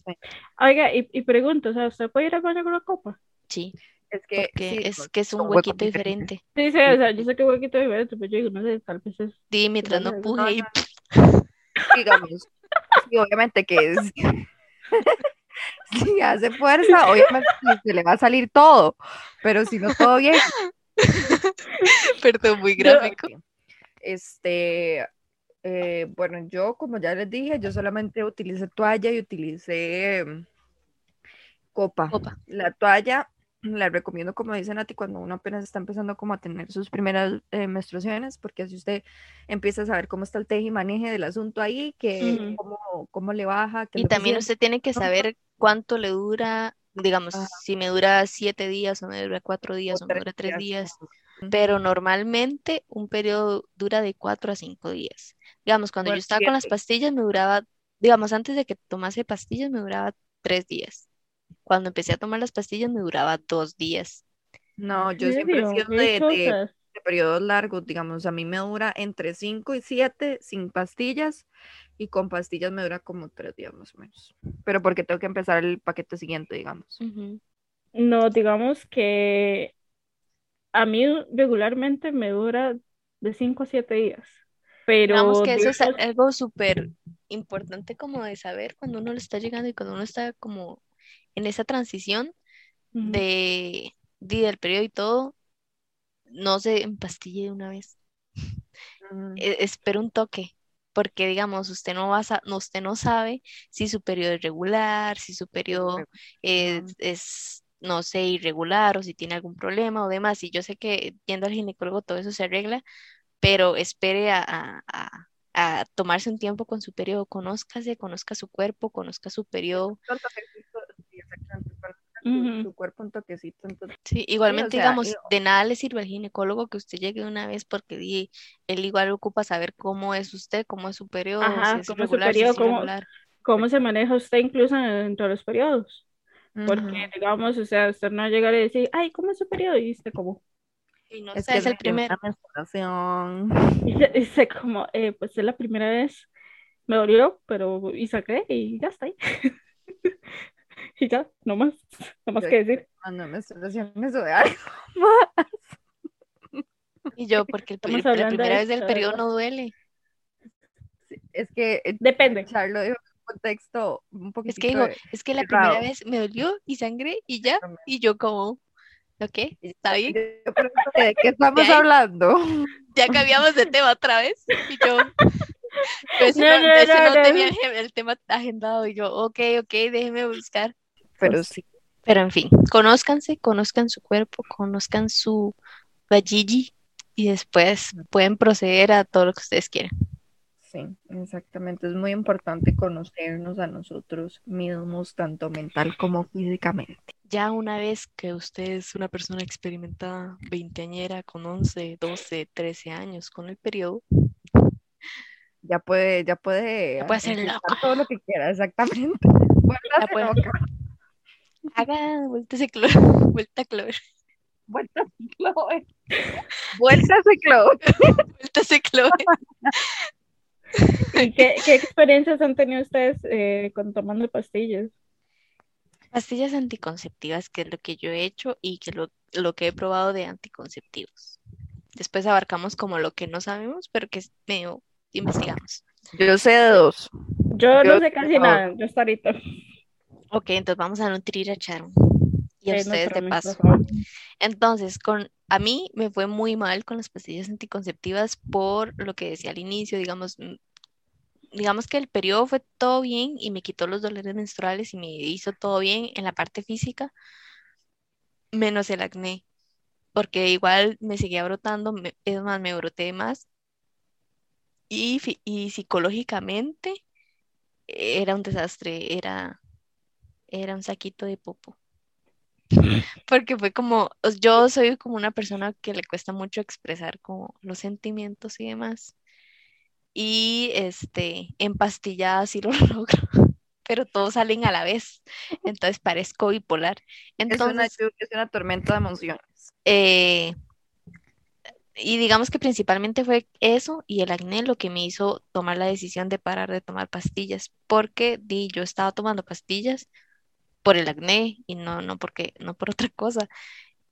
Oiga, y, y pregunto, o sea, ¿usted puede ir al baño con una copa? Sí, Es que porque sí, es que es un huequito diferente. Sí, sí, o sea, yo sé que huequito diferente, pero yo digo, no sé, tal vez es. Di, mientras no puje no, y Digamos, sí, obviamente que es- si hace fuerza, obviamente sí, se le va a salir todo, pero si no todo bien, perdón, muy Yo- gráfico. Este, eh, bueno, yo como ya les dije, yo solamente utilicé toalla y utilicé mm, copa. Copa. La toalla la recomiendo, como dice Nati, cuando uno apenas está empezando como a tener sus primeras eh, menstruaciones, porque así usted empieza a saber cómo está el teje y maneje del asunto ahí, que cómo, cómo le baja, qué Y también usted tiene que saber cuánto le dura, digamos, Ajá. si me dura siete días o me dura cuatro días o me dura tres días. pero normalmente un periodo dura de cuatro a cinco días. Digamos, cuando yo estaba con las pastillas me duraba, digamos, antes de que tomase pastillas me duraba tres días. Cuando empecé a tomar las pastillas me duraba dos días. No, yo ¿En siempre he sido Qué de, de- chozas. de periodos largos, digamos, a mí me dura entre 5 y 7 sin pastillas y con pastillas me dura como 3 días más o menos. Pero porque tengo que empezar el paquete siguiente, digamos. No, digamos que a mí regularmente me dura de 5 a 7 días. Pero Digamos que eso es algo súper importante como de saber cuando uno le está llegando y cuando uno está como en esa transición de, de- del periodo y todo, no se empastille de una vez. Mm, e- espera un toque, porque digamos, usted no va a no, usted no sabe si su periodo es regular, si su periodo es, es, no sé, irregular o si tiene algún problema o demás. Y yo sé que yendo al ginecólogo todo eso se arregla, pero espere a, a- a- a tomarse un tiempo con su periodo, conózcase, conozca su cuerpo, conozca su periodo. exactamente, conozca su- cuerpo un toquecito, entonces, Sí, igualmente, sea, digamos, y- de nada le sirve al ginecólogo que usted llegue una vez porque él igual ocupa saber cómo es usted, cómo es su periodo, Ajá, si es cómo es su si es periodo, cómo-. ¿Cómo se maneja usted incluso dentro de los periodos? Porque, digamos, o sea, usted no llegar y decir, ay, ¿cómo es su periodo? Y usted como, Y no Es sé, que es el me una menstruación. y se- y se como, eh, pues es la primera vez, me dolió, pero y saqué y ya está ahí. Y ya, no más, no más Yo- que decir. Cuando menstruación eso de algo. Y yo, porque el, la de primera vez del periodo no duele. Es que eh, Depende. Charlo dijo un contexto un Es poquitito que digo, es que la errado. primera vez me dolió y sangré y ya. Y yo como, ok, está bien. ¿De qué estamos hablando? Ya cambiamos de tema otra vez. Y yo, ese No, no, no, tenía el, el tema agendado. Y yo, ok, ok, déjeme buscar. Pero sí. Pero en fin, conózcanse, conozcan su cuerpo, conozcan su vajiji y después pueden proceder a todo lo que ustedes quieran. Sí, exactamente. Es muy importante conocernos a nosotros mismos, tanto mental como físicamente. Ya una vez que usted es una persona experimentada, veinteañera, con 11, 12, 13 años con el periodo, ya puede, ya puede, ya puede hacer todo lo que quiera, exactamente. Ya puede... Haga vuelta a cloro, vuelta a cloro. Vuelta a cloro. Vuelta a cloro. Vuelta a cloro. qué, experiencias han tenido ustedes eh, con tomando pastillas? Pastillas anticonceptivas, que es lo que yo he hecho y que lo, lo que he probado de anticonceptivos. Después abarcamos como lo que no sabemos, pero que es medio investigamos. Yo sé de dos. Yo, no sé casi nada, yo estoy ahorita. Ok, entonces vamos a nutrir a Charon y a ustedes de paso. Entonces, con a mí me fue muy mal con las pastillas anticonceptivas por lo que decía al inicio, digamos, mm, digamos que el periodo fue todo bien y me quitó los dolores menstruales y me hizo todo bien en la parte física, menos el acné, porque igual me seguía brotando, es más, me broté más y, y psicológicamente era un desastre, era, era un saquito de popo. Porque fue como, yo soy como una persona que le cuesta mucho expresar como los sentimientos y demás. Y este, empastillada sí lo logro, pero todos salen a la vez. Entonces parezco bipolar. Entonces, es, una, tormenta de emociones. Eh, y digamos que principalmente fue eso y el acné lo que me hizo tomar la decisión de parar de tomar pastillas, porque di, yo estaba tomando pastillas por el acné y no, no, porque, no por otra cosa.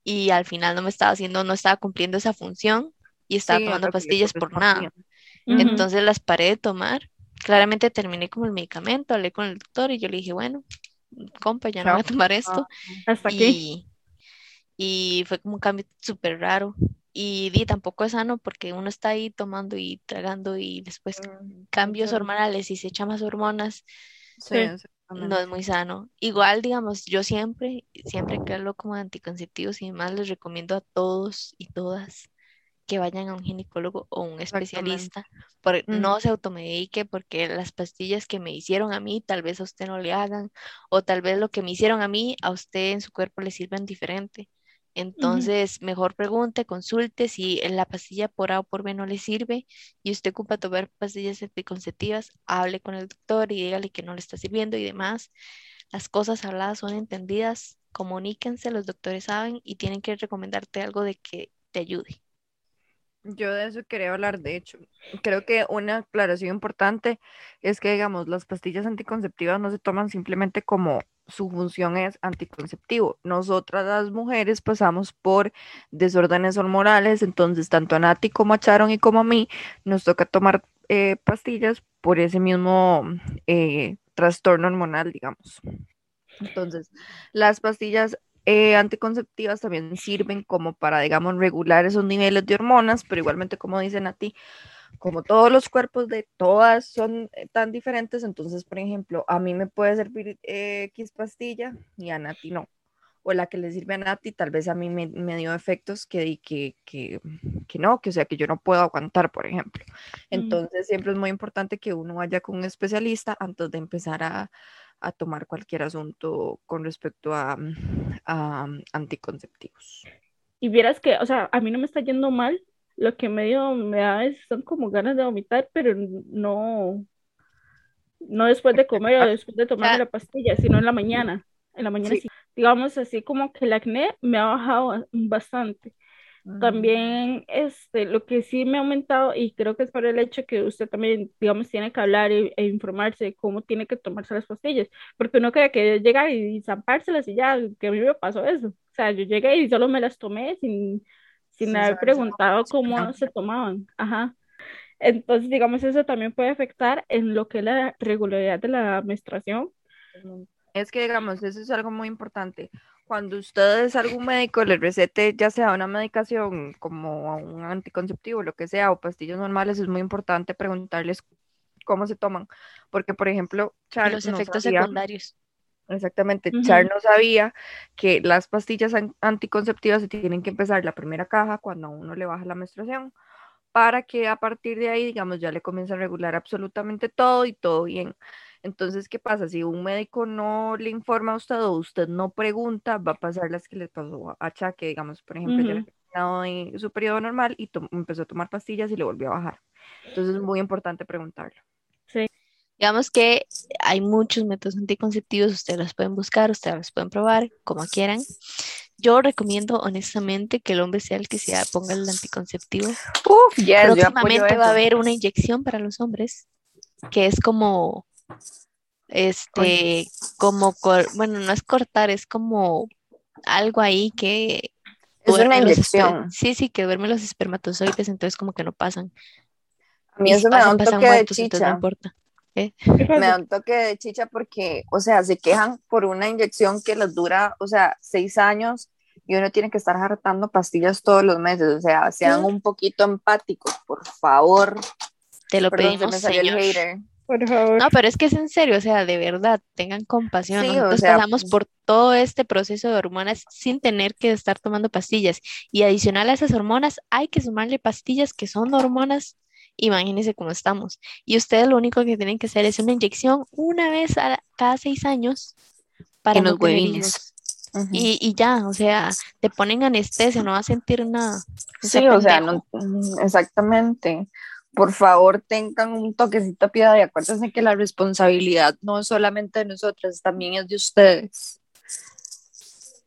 Y al final no me estaba haciendo, no estaba cumpliendo esa función y estaba tomando pastillas por nada. Entonces las paré de tomar. Claramente terminé con el medicamento, hablé con el doctor y yo le dije, bueno, compa, ya no voy a tomar esto. Ah, hasta aquí. Y fue como un cambio súper raro. Y di, tampoco es sano porque uno está ahí tomando y tragando y después mm, cambios hormonales y se echa más hormonas. Sí, no es muy sano. Igual, digamos, yo siempre, siempre que hablo como anticonceptivos y demás, les recomiendo a todos y todas que vayan a un ginecólogo o un especialista, por, no se automedique porque las pastillas que me hicieron a mí tal vez a usted no le hagan o tal vez lo que me hicieron a mí a usted en su cuerpo le sirvan diferente. Entonces, mejor pregunte, consulte si la pastilla por A o por B no le sirve y usted ocupa tomar pastillas anticonceptivas, hable con el doctor y dígale que no le está sirviendo y demás. Las cosas habladas son entendidas, comuníquense, los doctores saben y tienen que recomendarte algo de que te ayude. Yo de eso quería hablar, de hecho. Creo que una aclaración importante es que, digamos, las pastillas anticonceptivas no se toman simplemente como su función es anticonceptivo. Nosotras las mujeres pasamos por desórdenes hormonales, entonces tanto a Nati como a Charon y como a mí nos toca tomar eh, pastillas por ese mismo eh, trastorno hormonal, digamos. Entonces, las pastillas eh, anticonceptivas también sirven como para, digamos, regular esos niveles de hormonas, pero igualmente, como dicen a ti, como todos los cuerpos de todas son eh, tan diferentes, entonces, por ejemplo, a mí me puede servir eh, X pastilla y a Nati no. O la que le sirve a Nati, tal vez a mí me, dio efectos que, que, que, que, no, que o sea, que yo no puedo aguantar, por ejemplo. Entonces, siempre es muy importante que uno vaya con un especialista antes de empezar a, a tomar cualquier asunto con respecto a, a anticonceptivos. Y vieras que, o sea, a mí no me está yendo mal lo que medio me da es, son como ganas de vomitar, pero no, no después de comer o después de tomar la pastilla, sino en la mañana. En la mañana sí. Digamos así como que el acné me ha bajado bastante. Mm. También este, lo que sí me ha aumentado, y creo que es por el hecho que usted también, digamos, tiene que hablar e, informarse de cómo tiene que tomarse las pastillas, porque uno cree que llega y zampárselas y ya, que a mí me pasó eso. O sea, yo llegué y solo me las tomé sin, sin haber preguntado cómo se tomaban. Ajá. Entonces, digamos, eso también puede afectar en lo que es la regularidad de la menstruación. Es que, digamos, eso es algo muy importante. Cuando ustedes algún médico le recete ya sea una medicación como un anticonceptivo, lo que sea, o pastillas normales, es muy importante preguntarles cómo se toman. Porque, por ejemplo, Charles los efectos secundarios. Exactamente, Char no sabía que las pastillas anticonceptivas se tienen que empezar la primera caja cuando a uno le baja la menstruación para que a partir de ahí, digamos, ya le comience a regular absolutamente todo y todo bien. Entonces, ¿qué pasa? Si un médico no le informa a usted o usted no pregunta, va a pasar las que le pasó a Chaque, digamos, por ejemplo, ya Ujú. le terminado de su periodo normal y empezó a tomar pastillas y le volvió a bajar. Entonces, es muy importante preguntarlo. Digamos que hay muchos métodos anticonceptivos, ustedes los pueden buscar, ustedes los pueden probar, como quieran. Yo recomiendo honestamente que el hombre sea el que se ponga el anticonceptivo. Uf, yes, yo Próximamente va a haber una inyección para los hombres, que es como, este, como, bueno, no es cortar, es como algo ahí que Es una inyección. Sí, sí, que duerme los espermatozoides, entonces como que no pasan. A mí eso me da pasan, un toque de muertos, entonces no importa. ¿Qué Me da un toque de chicha porque, o sea, se quejan por una inyección que les dura, o sea, seis años y uno tiene que estar hartando pastillas todos los meses. O sea, sean un poquito empáticos, por favor. Te lo Perdón, pedimos, señor. el. Por favor. No, pero es que es en serio, o sea, de verdad, tengan compasión. Sí, o Nosotros sea, pasamos por todo este proceso de hormonas sin tener que estar tomando pastillas. Y adicional a esas hormonas, hay que sumarle pastillas que son hormonas. Imagínense cómo estamos. Y ustedes lo único que tienen que hacer es una inyección una vez a cada seis años para En los huevines. Y, y ya, o sea, te ponen anestesia, no vas a sentir nada. Sea Sí, o sea, no, mm, exactamente. Por favor, tengan un toquecito piedad y acuérdense que la responsabilidad no es solamente de nosotras, también es de ustedes.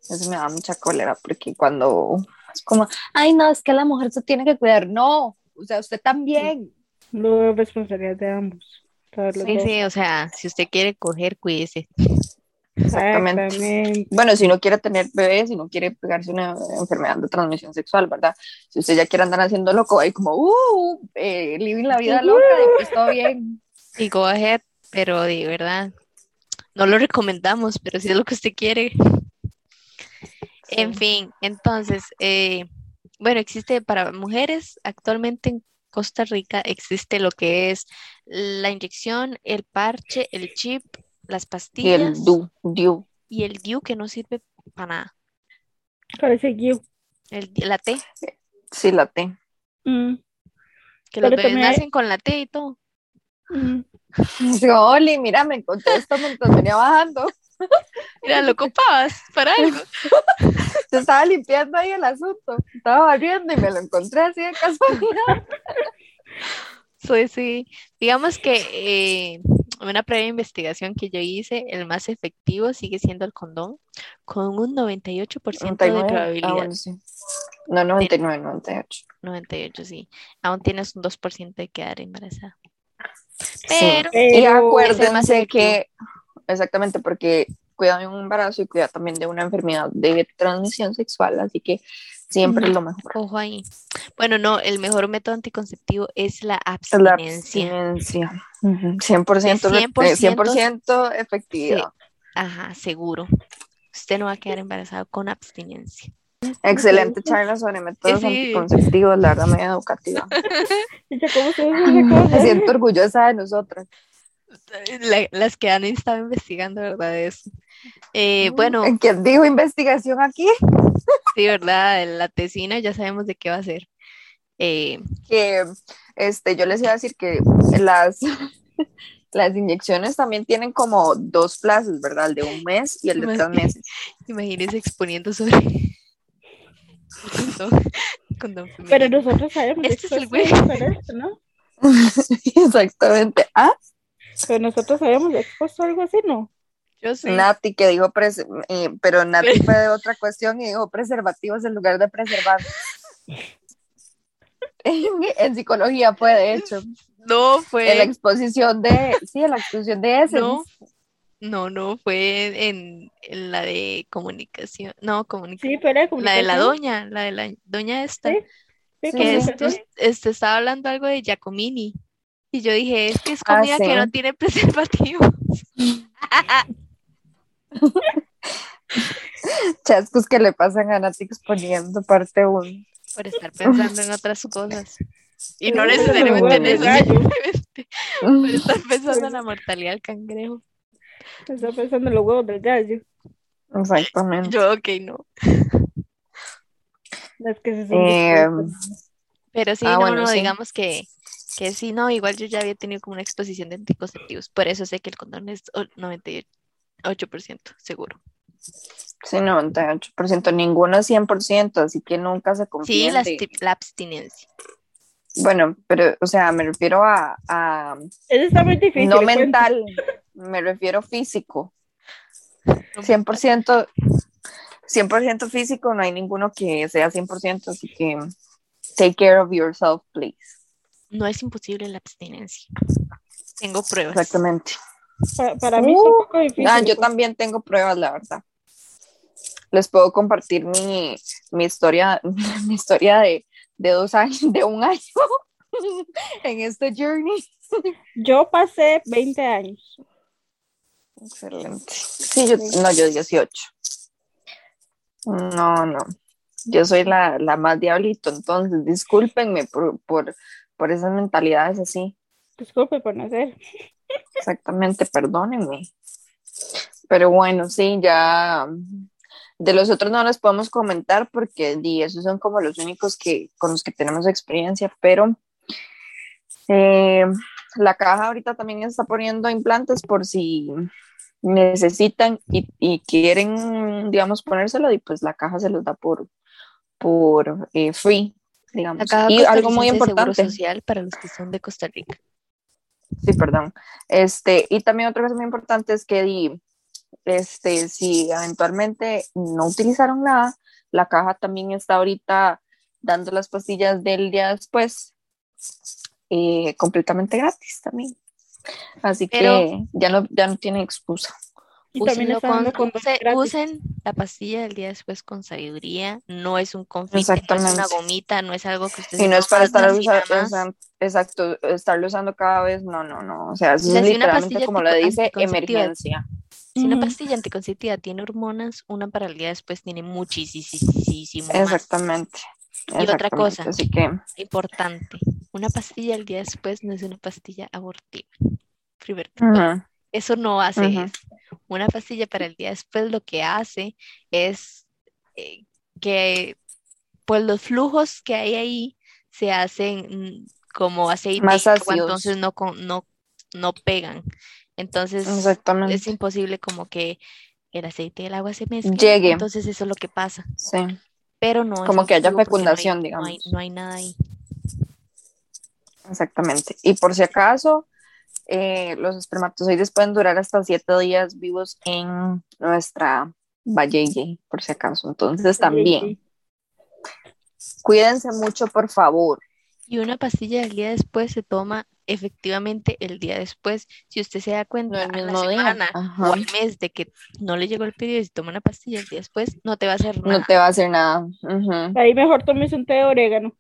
Eso me da mucha cólera porque cuando es como, ay, no, es que la mujer se tiene que cuidar. No, o sea, usted también. No es responsabilidad de ambos. Sí, dos. sí, o sea, si usted quiere coger, cuídese. Exactamente. Exactamente. Bueno, si no quiere tener bebés, si no quiere pegarse una enfermedad de transmisión sexual, ¿verdad? Si usted ya quiere andar haciendo loco, ahí como, uh, eh, living la vida loca, y pues todo bien. Y go ahead, pero de verdad, no lo recomendamos, pero si es lo que usted quiere. En fin, entonces, eh, bueno, existe para mujeres actualmente en Costa Rica, existe lo que es la inyección, el parche, el chip, las Y el pastillas du, du. y el DIU que no sirve para nada. Parece. El, la T, Sí, la T. Mm, que los Pero bebés también hay- nacen con la T y todo. mm. Oli, mira, me encontré esto mientras venía bajando. Mira, lo ocupabas para algo. Se estaba limpiando ahí el asunto. Estaba barriendo y me lo encontré así de casualidad. Sí, sí. Digamos que eh, una previa investigación que yo hice, el más efectivo sigue siendo el condón, con un 98% de 99. Ah, probabilidad. bueno, sí. No, 99, 98. 98, sí. Aún tienes un 2% de quedar embarazada. Sí. Pero Y Pero acuérdense efectivo. que, exactamente, porque cuida de un embarazo y cuida también de una enfermedad de transmisión sexual, así que siempre es lo mejor. ojo ahí. Bueno, no, el mejor método anticonceptivo es la Es la abstinencia. abstinencia. Ujú, 100%, De eh, 100%, 100% efectividad. Ajá, seguro. Usted no va a quedar embarazado con abstinencia. Excelente charla sobre métodos Sí. anticonceptivos, la verdad, muy educativa. Me siento orgullosa de nosotras. La- las que han estado investigando, ¿verdad? Eso. Eh, bueno, ¿En quién dijo investigación aquí? sí, ¿verdad? La tesina ya sabemos de qué va a ser. Eh, Que este, yo les iba a decir que las, las inyecciones también tienen como dos plazos, ¿verdad? El de un mes y el de tres meses. imagínense exponiendo sobre condón, condón Pero nosotros sabemos Este es el para esto, ¿no? Exactamente. Ah, Pero nosotros sabemos expuesto algo así, ¿no? Yo sí. Nati que dijo, pres- eh, pero Nati fue de otra cuestión y dijo preservativos en lugar de preservar. en, en psicología fue, de hecho, No en la fue, exposición de, sí, en la exposición de ese. no, no, no, fue en, en la de comunicación, no, comunicación. Sí, pero La de la doña, la de la doña esta, Sí, que esto, este, estaba hablando algo de Giacomini. Y yo dije, es que es Ah, comida que no tiene preservativo. Chascos que le pasan a Nati exponiendo parte 1. por estar pensando en otras cosas. Y no necesariamente en eso, simplemente por estar pensando en la mortalidad del cangrejo. Está pensando en los huevos del gallo. Exactamente. Yo, ok, no. Las que se Eh. Pero sí, Ah, no, bueno, no, sí. digamos que, que sí, no, igual yo ya había tenido como una exposición de anticonceptivos, por eso sé que el condón es o- 98% seguro. Sí, 98%, ninguno es 100%, así que nunca se Sí, confíen de- asti- la abstinencia. Bueno, pero, o sea, me refiero a, a Eso está muy difícil. no mental, me refiero físico. 100%, 100% físico, no hay ninguno que sea 100%, así que take care of yourself, please. No es imposible la abstinencia. Tengo pruebas. Exactamente. Para, para mí es un Uh, poco difícil. Ah, yo pues. también tengo pruebas, la verdad. Les puedo compartir mi, mi historia, mi historia de, de dos años, de un año en este journey. Yo pasé 20 años. Excelente. Sí, yo, no, yo 18. No, no. Yo soy la, la más diablito, entonces discúlpenme por, por, por esas mentalidades así. Disculpe por no ser. Exactamente, perdónenme. Pero bueno, sí, ya de los otros no les podemos comentar porque di, esos son como los únicos que con los que tenemos experiencia, pero eh, la caja ahorita también está poniendo implantes por si necesitan y, y quieren, digamos, ponérselo y pues la caja se los da por, por eh, free, digamos. Y algo muy importante. Social para los que son de Costa Rica. Sí, perdón. Este, y también otra cosa muy importante es que este, si eventualmente no utilizaron nada, la caja también está ahorita dando las pastillas del día después eh, completamente gratis también. Así Pero- que ya no, ya no tienen excusa. Y Úsenlo con- usen la pastilla del día después con sabiduría. No es un confite, no es una gomita, no es algo que usted Y no es para estar usando, exacto, estarlo usando cada vez, no, no, no. O sea, eso O sea, es si una literalmente pastilla como lo dice, emergencia. Si una pastilla anticonceptiva tiene hormonas, una para el día después tiene muchísimo más. Exactamente. Y otra cosa. Así que, Importante, una pastilla al día después no es una pastilla abortiva. Primer punto. Eso no hace eso. Una pastilla para el día después lo que hace es eh, que pues los flujos que hay ahí se hacen mm, como aceite Más entonces no, no, no pegan. Entonces es imposible como que el aceite y el agua se mezclen. Llegue. Entonces eso es lo que pasa. Sí. Pero no es Como que haya no hay- fecundación, no hay, digamos. no hay nada ahí. Exactamente. Y por si acaso, eh, los espermatozoides pueden durar hasta siete días vivos en nuestra valleye, por si acaso. Entonces también, cuídense mucho, por favor. Y una pastilla del día después se toma efectivamente el día después. Si usted se da No cuenta el a la semana o al mes de que no le llegó el pedido y se toma una pastilla el día después, no te va a hacer No nada. te va a hacer nada. Ahí mejor tomes un té de orégano.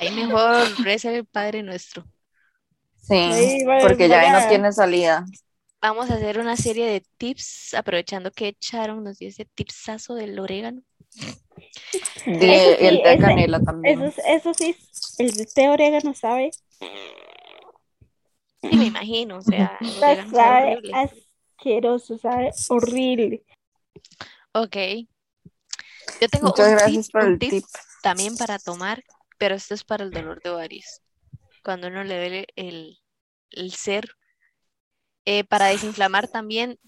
Ahí mejor reza el Padre Nuestro. Sí, porque ya ahí no tiene salida. Vamos a hacer una serie de tips, aprovechando que Sharon nos dio ese tipsazo del orégano. Sí, el té de ese- canela también. Eso, es- eso sí, el té de orégano sabe, Sí, me imagino, o sea, sabe asqueroso, sabe horrible. Ok. Yo tengo Muchas un gracias tip, por un el tip tip. también para tomar, pero esto es para el dolor de ovarios. Cuando uno le duele el, el ser. Eh, para desinflamar también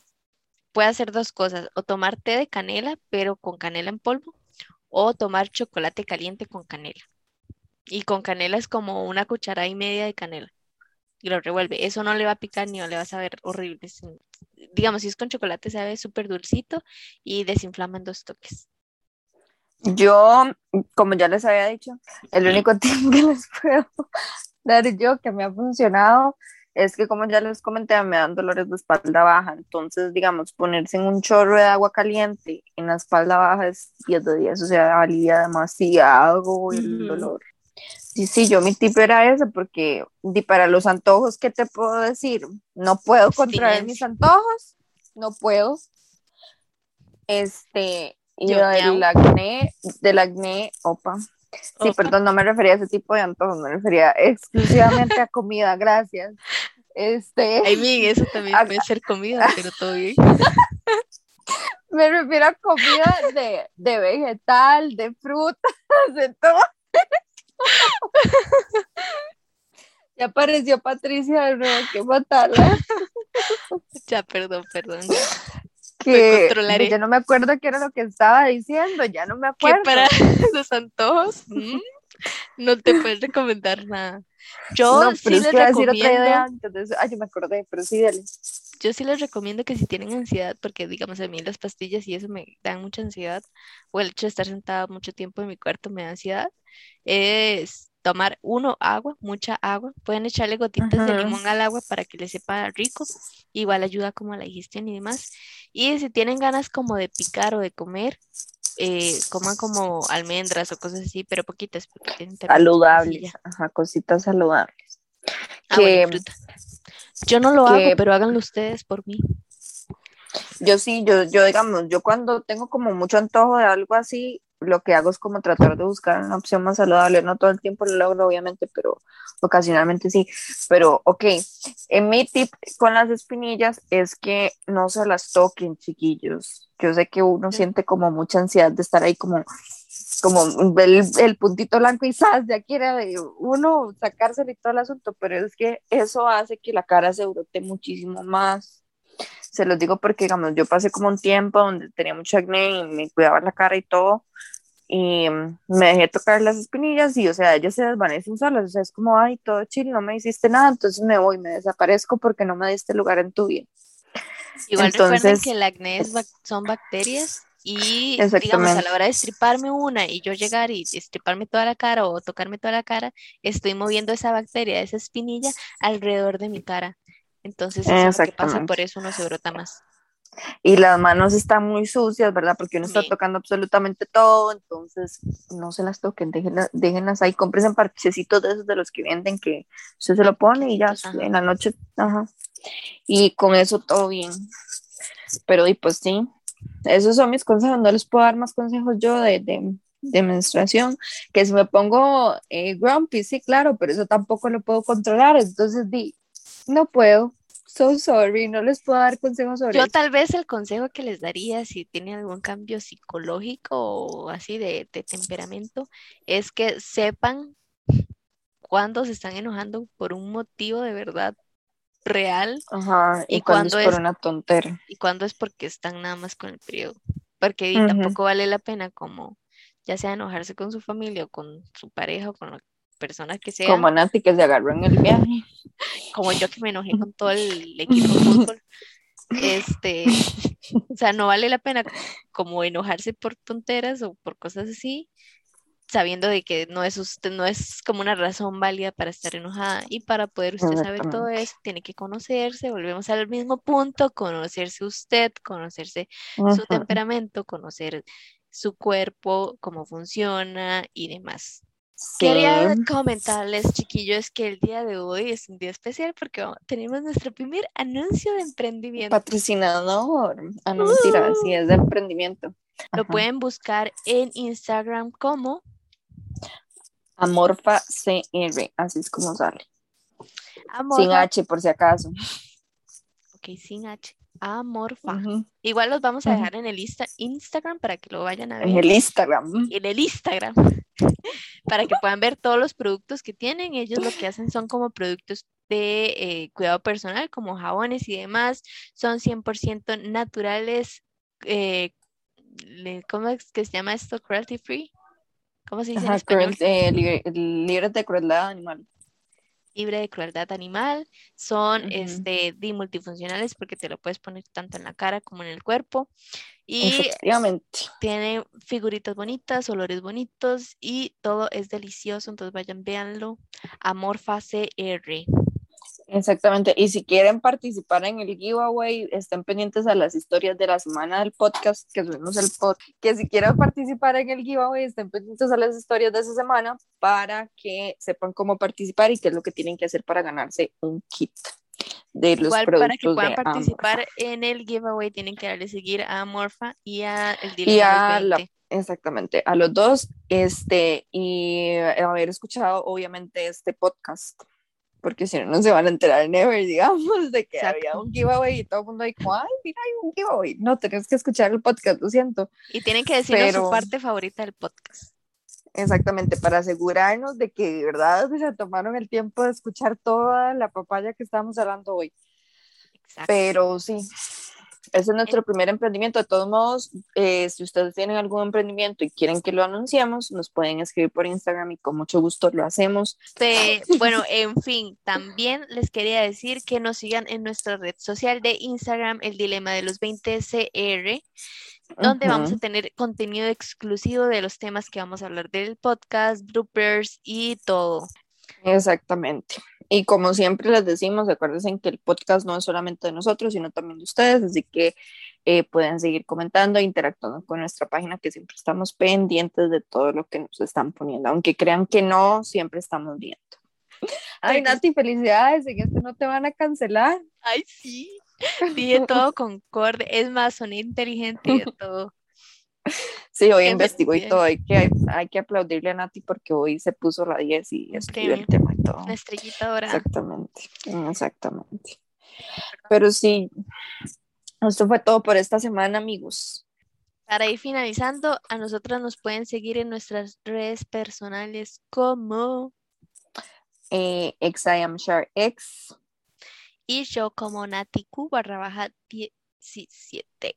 puede hacer dos cosas, o tomar té de canela, pero con canela en polvo, o tomar chocolate caliente con canela. Y con canela es como una cucharada y media de canela. Y lo revuelve. Eso no le va a picar ni no le va a saber horrible. Digamos, si es con chocolate, sabe súper dulcito y desinflama en dos toques. Yo, como ya les había dicho, el único tip que les puedo dar yo que me ha funcionado es que, como ya les comenté, me dan dolores de espalda baja. Entonces, digamos, ponerse en un chorro de agua caliente en la espalda baja es 10 de 10, o sea, alivia demasiado el dolor. Sí, sí, yo mi tip era ese, porque para los antojos, ¿qué te puedo decir? No puedo contraer mis antojos, no puedo. Este, y Yo del acné, del acné, opa. Sí, perdón, no me refería a ese tipo de antojos, me refería exclusivamente a comida, gracias. Este, I mean, eso también Ah, puede ser comida, pero todo bien. Me refiero a comida de, de vegetal, de frutas, de todo. Ya apareció Patricia de nuevo, que matarla. Ya, perdón, perdón. Que ya no me acuerdo qué era lo que estaba diciendo, ya no me Que acuerdo. para los antojos mm, no te puedes recomendar nada. Yo no, sí pero les que decir otra recomiendo, idea antes de eso. Ay, yo me acordé, pero sí, dale. yo sí les recomiendo que si tienen ansiedad, porque digamos a mí las pastillas y eso me dan mucha ansiedad, o el hecho de estar sentada mucho tiempo en mi cuarto me da ansiedad, es tomar uno agua, mucha agua. Pueden echarle gotitas de limón al agua para que les sepa rico, igual ayuda como a la digestión y demás. Y si tienen ganas como de picar o de comer, eh, coman como almendras o cosas así, pero poquitas Saludables, ajá, cositas saludables. Ah, Que. Yo no lo que- hago, pero háganlo ustedes por mí. yo sí, yo, yo digamos, yo cuando tengo como mucho antojo de algo así, lo que hago es como tratar de buscar una opción más saludable. No todo el tiempo lo logro, obviamente, pero ocasionalmente sí. Pero, ok, en mi tip con las espinillas es que no se las toquen, chiquillos. Yo sé que uno siente como mucha ansiedad de estar ahí como, como el, el puntito blanco y ¡zas! ya quiere uno sacárselo y todo el asunto, pero es que eso hace que la cara se brote muchísimo más. Se los digo porque, digamos, yo pasé como un tiempo donde tenía mucho acné y me cuidaba la cara y todo, y me dejé tocar las espinillas y, o sea, ellas se desvanecen solas, o sea, es como, ay, todo chill, no me hiciste nada, entonces me voy, me desaparezco porque no me diste lugar en tu vida. Igual recuerden Entonces- que el acné es son bacterias y digamos a la hora de estriparme una y yo llegar y estriparme toda la cara o tocarme toda la cara, estoy moviendo esa bacteria, esa espinilla alrededor de mi cara. Entonces eso es pasa, por eso uno se brota más. Y las manos están muy sucias, ¿verdad? Porque uno está Sí. tocando absolutamente todo, entonces no se las toquen, déjenlas, déjenlas ahí, compren en parchecitos de esos de los que venden que usted se lo pone y ya Ajá. en la noche, ajá. Y con eso todo bien. Pero y pues sí, esos son mis consejos, no les puedo dar más consejos yo de, de, de menstruación, que si me pongo eh, grumpy, sí, claro, pero eso tampoco lo puedo controlar, entonces di, no puedo. So sorry, no les puedo dar consejos sobre Yo eso. tal vez el consejo que les daría si tienen algún cambio psicológico o así de, de temperamento es que sepan cuándo se están enojando por un motivo de verdad real Ajá, y, ¿Y cuando es por es? una tontera. y cuándo es porque están nada más con el periodo. Porque tampoco vale la pena como ya sea enojarse con su familia o con su pareja o con la persona que sea, Como Nati que se agarró en el viaje. como yo que me enojé con todo el equipo de fútbol. Este, o sea, no vale la pena como enojarse por tonteras o por cosas así, sabiendo de que no es usted, no es como una razón válida para estar enojada. Y para poder usted saber todo eso, tiene que conocerse, volvemos al mismo punto, conocerse usted, conocerse su temperamento, conocer su cuerpo, cómo funciona y demás. Sí, Quería comentarles, chiquillos, que el día de hoy es un día especial porque vamos- tenemos nuestro primer anuncio de emprendimiento. patrocinador. Ah, no, mentira, sí, es de emprendimiento. Lo Ajá. pueden buscar en Instagram como Amorfa CR, así es como sale. Sin Amorfa. H, por si acaso. Ok, sin H. Amorfa. Igual los vamos a dejar en el Insta- Instagram para que lo vayan a ver. En el Instagram. en el Instagram para que puedan ver todos los productos que tienen. Ellos lo que hacen son como productos de eh, cuidado personal, como jabones y demás. Son 100% naturales. eh, ¿cómo es que se llama esto? Cruelty free. ¿Cómo se dice en Ajá, español? cruel- eh, libre- de crueldad animal. Libre de crueldad animal. Son Ujú. este, di- multifuncionales porque te lo puedes poner tanto en la cara como en el cuerpo. Y. Tiene figuritas bonitas, olores bonitos y todo es delicioso. Entonces vayan, véanlo. Amorfa CR. Exactamente. Y si quieren participar en el giveaway, estén pendientes a las historias de la semana del podcast, que subimos el podcast. Que si quieren participar en el giveaway, estén pendientes a las historias de esa semana para que sepan cómo participar y qué es lo que tienen que hacer para ganarse un kit de los Igual productos para que puedan participar Amorfa. en el giveaway tienen que darle seguir a Amorfa y a el Y Dilema a del la 20. Exactamente, a los dos, este, y haber escuchado obviamente este podcast. Porque si no, no se van a enterar never, digamos, de que Exacto. había un giveaway y todo el mundo ahí ay, mira, hay un giveaway. No, tenés que escuchar el podcast, lo siento. Y tienen que decirnos Pero- su parte favorita del podcast. Exactamente, para asegurarnos de que de verdad se tomaron el tiempo de escuchar toda la papaya que estábamos hablando hoy. Exacto. Pero sí, ese es nuestro primer emprendimiento. De todos modos, eh, si ustedes tienen algún emprendimiento y quieren que lo anunciemos, nos pueden escribir por Instagram y con mucho gusto lo hacemos. Bueno, en fin, también les quería decir que nos sigan en nuestra red social de Instagram, el dilema de los 20 CR, donde vamos a tener contenido exclusivo de los temas que vamos a hablar del podcast, bloopers y todo. Exactamente. Y como siempre les decimos, acuérdense que el podcast no es solamente de nosotros, sino también de ustedes, así que eh, pueden seguir comentando e interactuando con nuestra página, que siempre estamos pendientes de todo lo que nos están poniendo, aunque crean que no, siempre estamos viendo. Ay, Nati, felicidades, en este no te van a cancelar. Ay, sí. Dije todo concorde. Es más, soné inteligente de todo. Sí, hoy investigó y todo, hay que, hay que aplaudirle a Nati porque hoy se puso la 10 y escribió el tema y todo. Estrellita dorada. Exactamente, exactamente. Pero sí, esto fue todo por esta semana, amigos. Para ir finalizando, a nosotras nos pueden seguir en nuestras redes personales como Eh, XIamShareX, y yo como Natiku barra baja 17.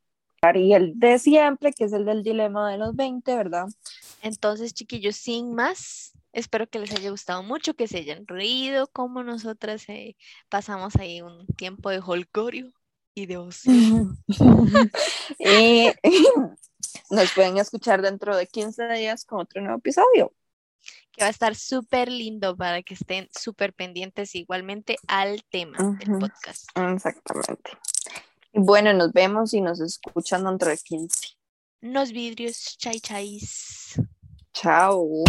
Y el de siempre, que es el del dilema de los 20, ¿verdad? Entonces, chiquillos, sin más, espero que les haya gustado mucho, que se hayan reído como nosotras eh, pasamos ahí un tiempo de holgorio y de ocio. y nos pueden escuchar dentro de 15 días con otro nuevo episodio. que va a estar súper lindo para que estén súper pendientes igualmente al tema del podcast. Exactamente. Bueno, nos vemos y nos escuchan dentro de 15. Unos vidrios, chai chais. Chao.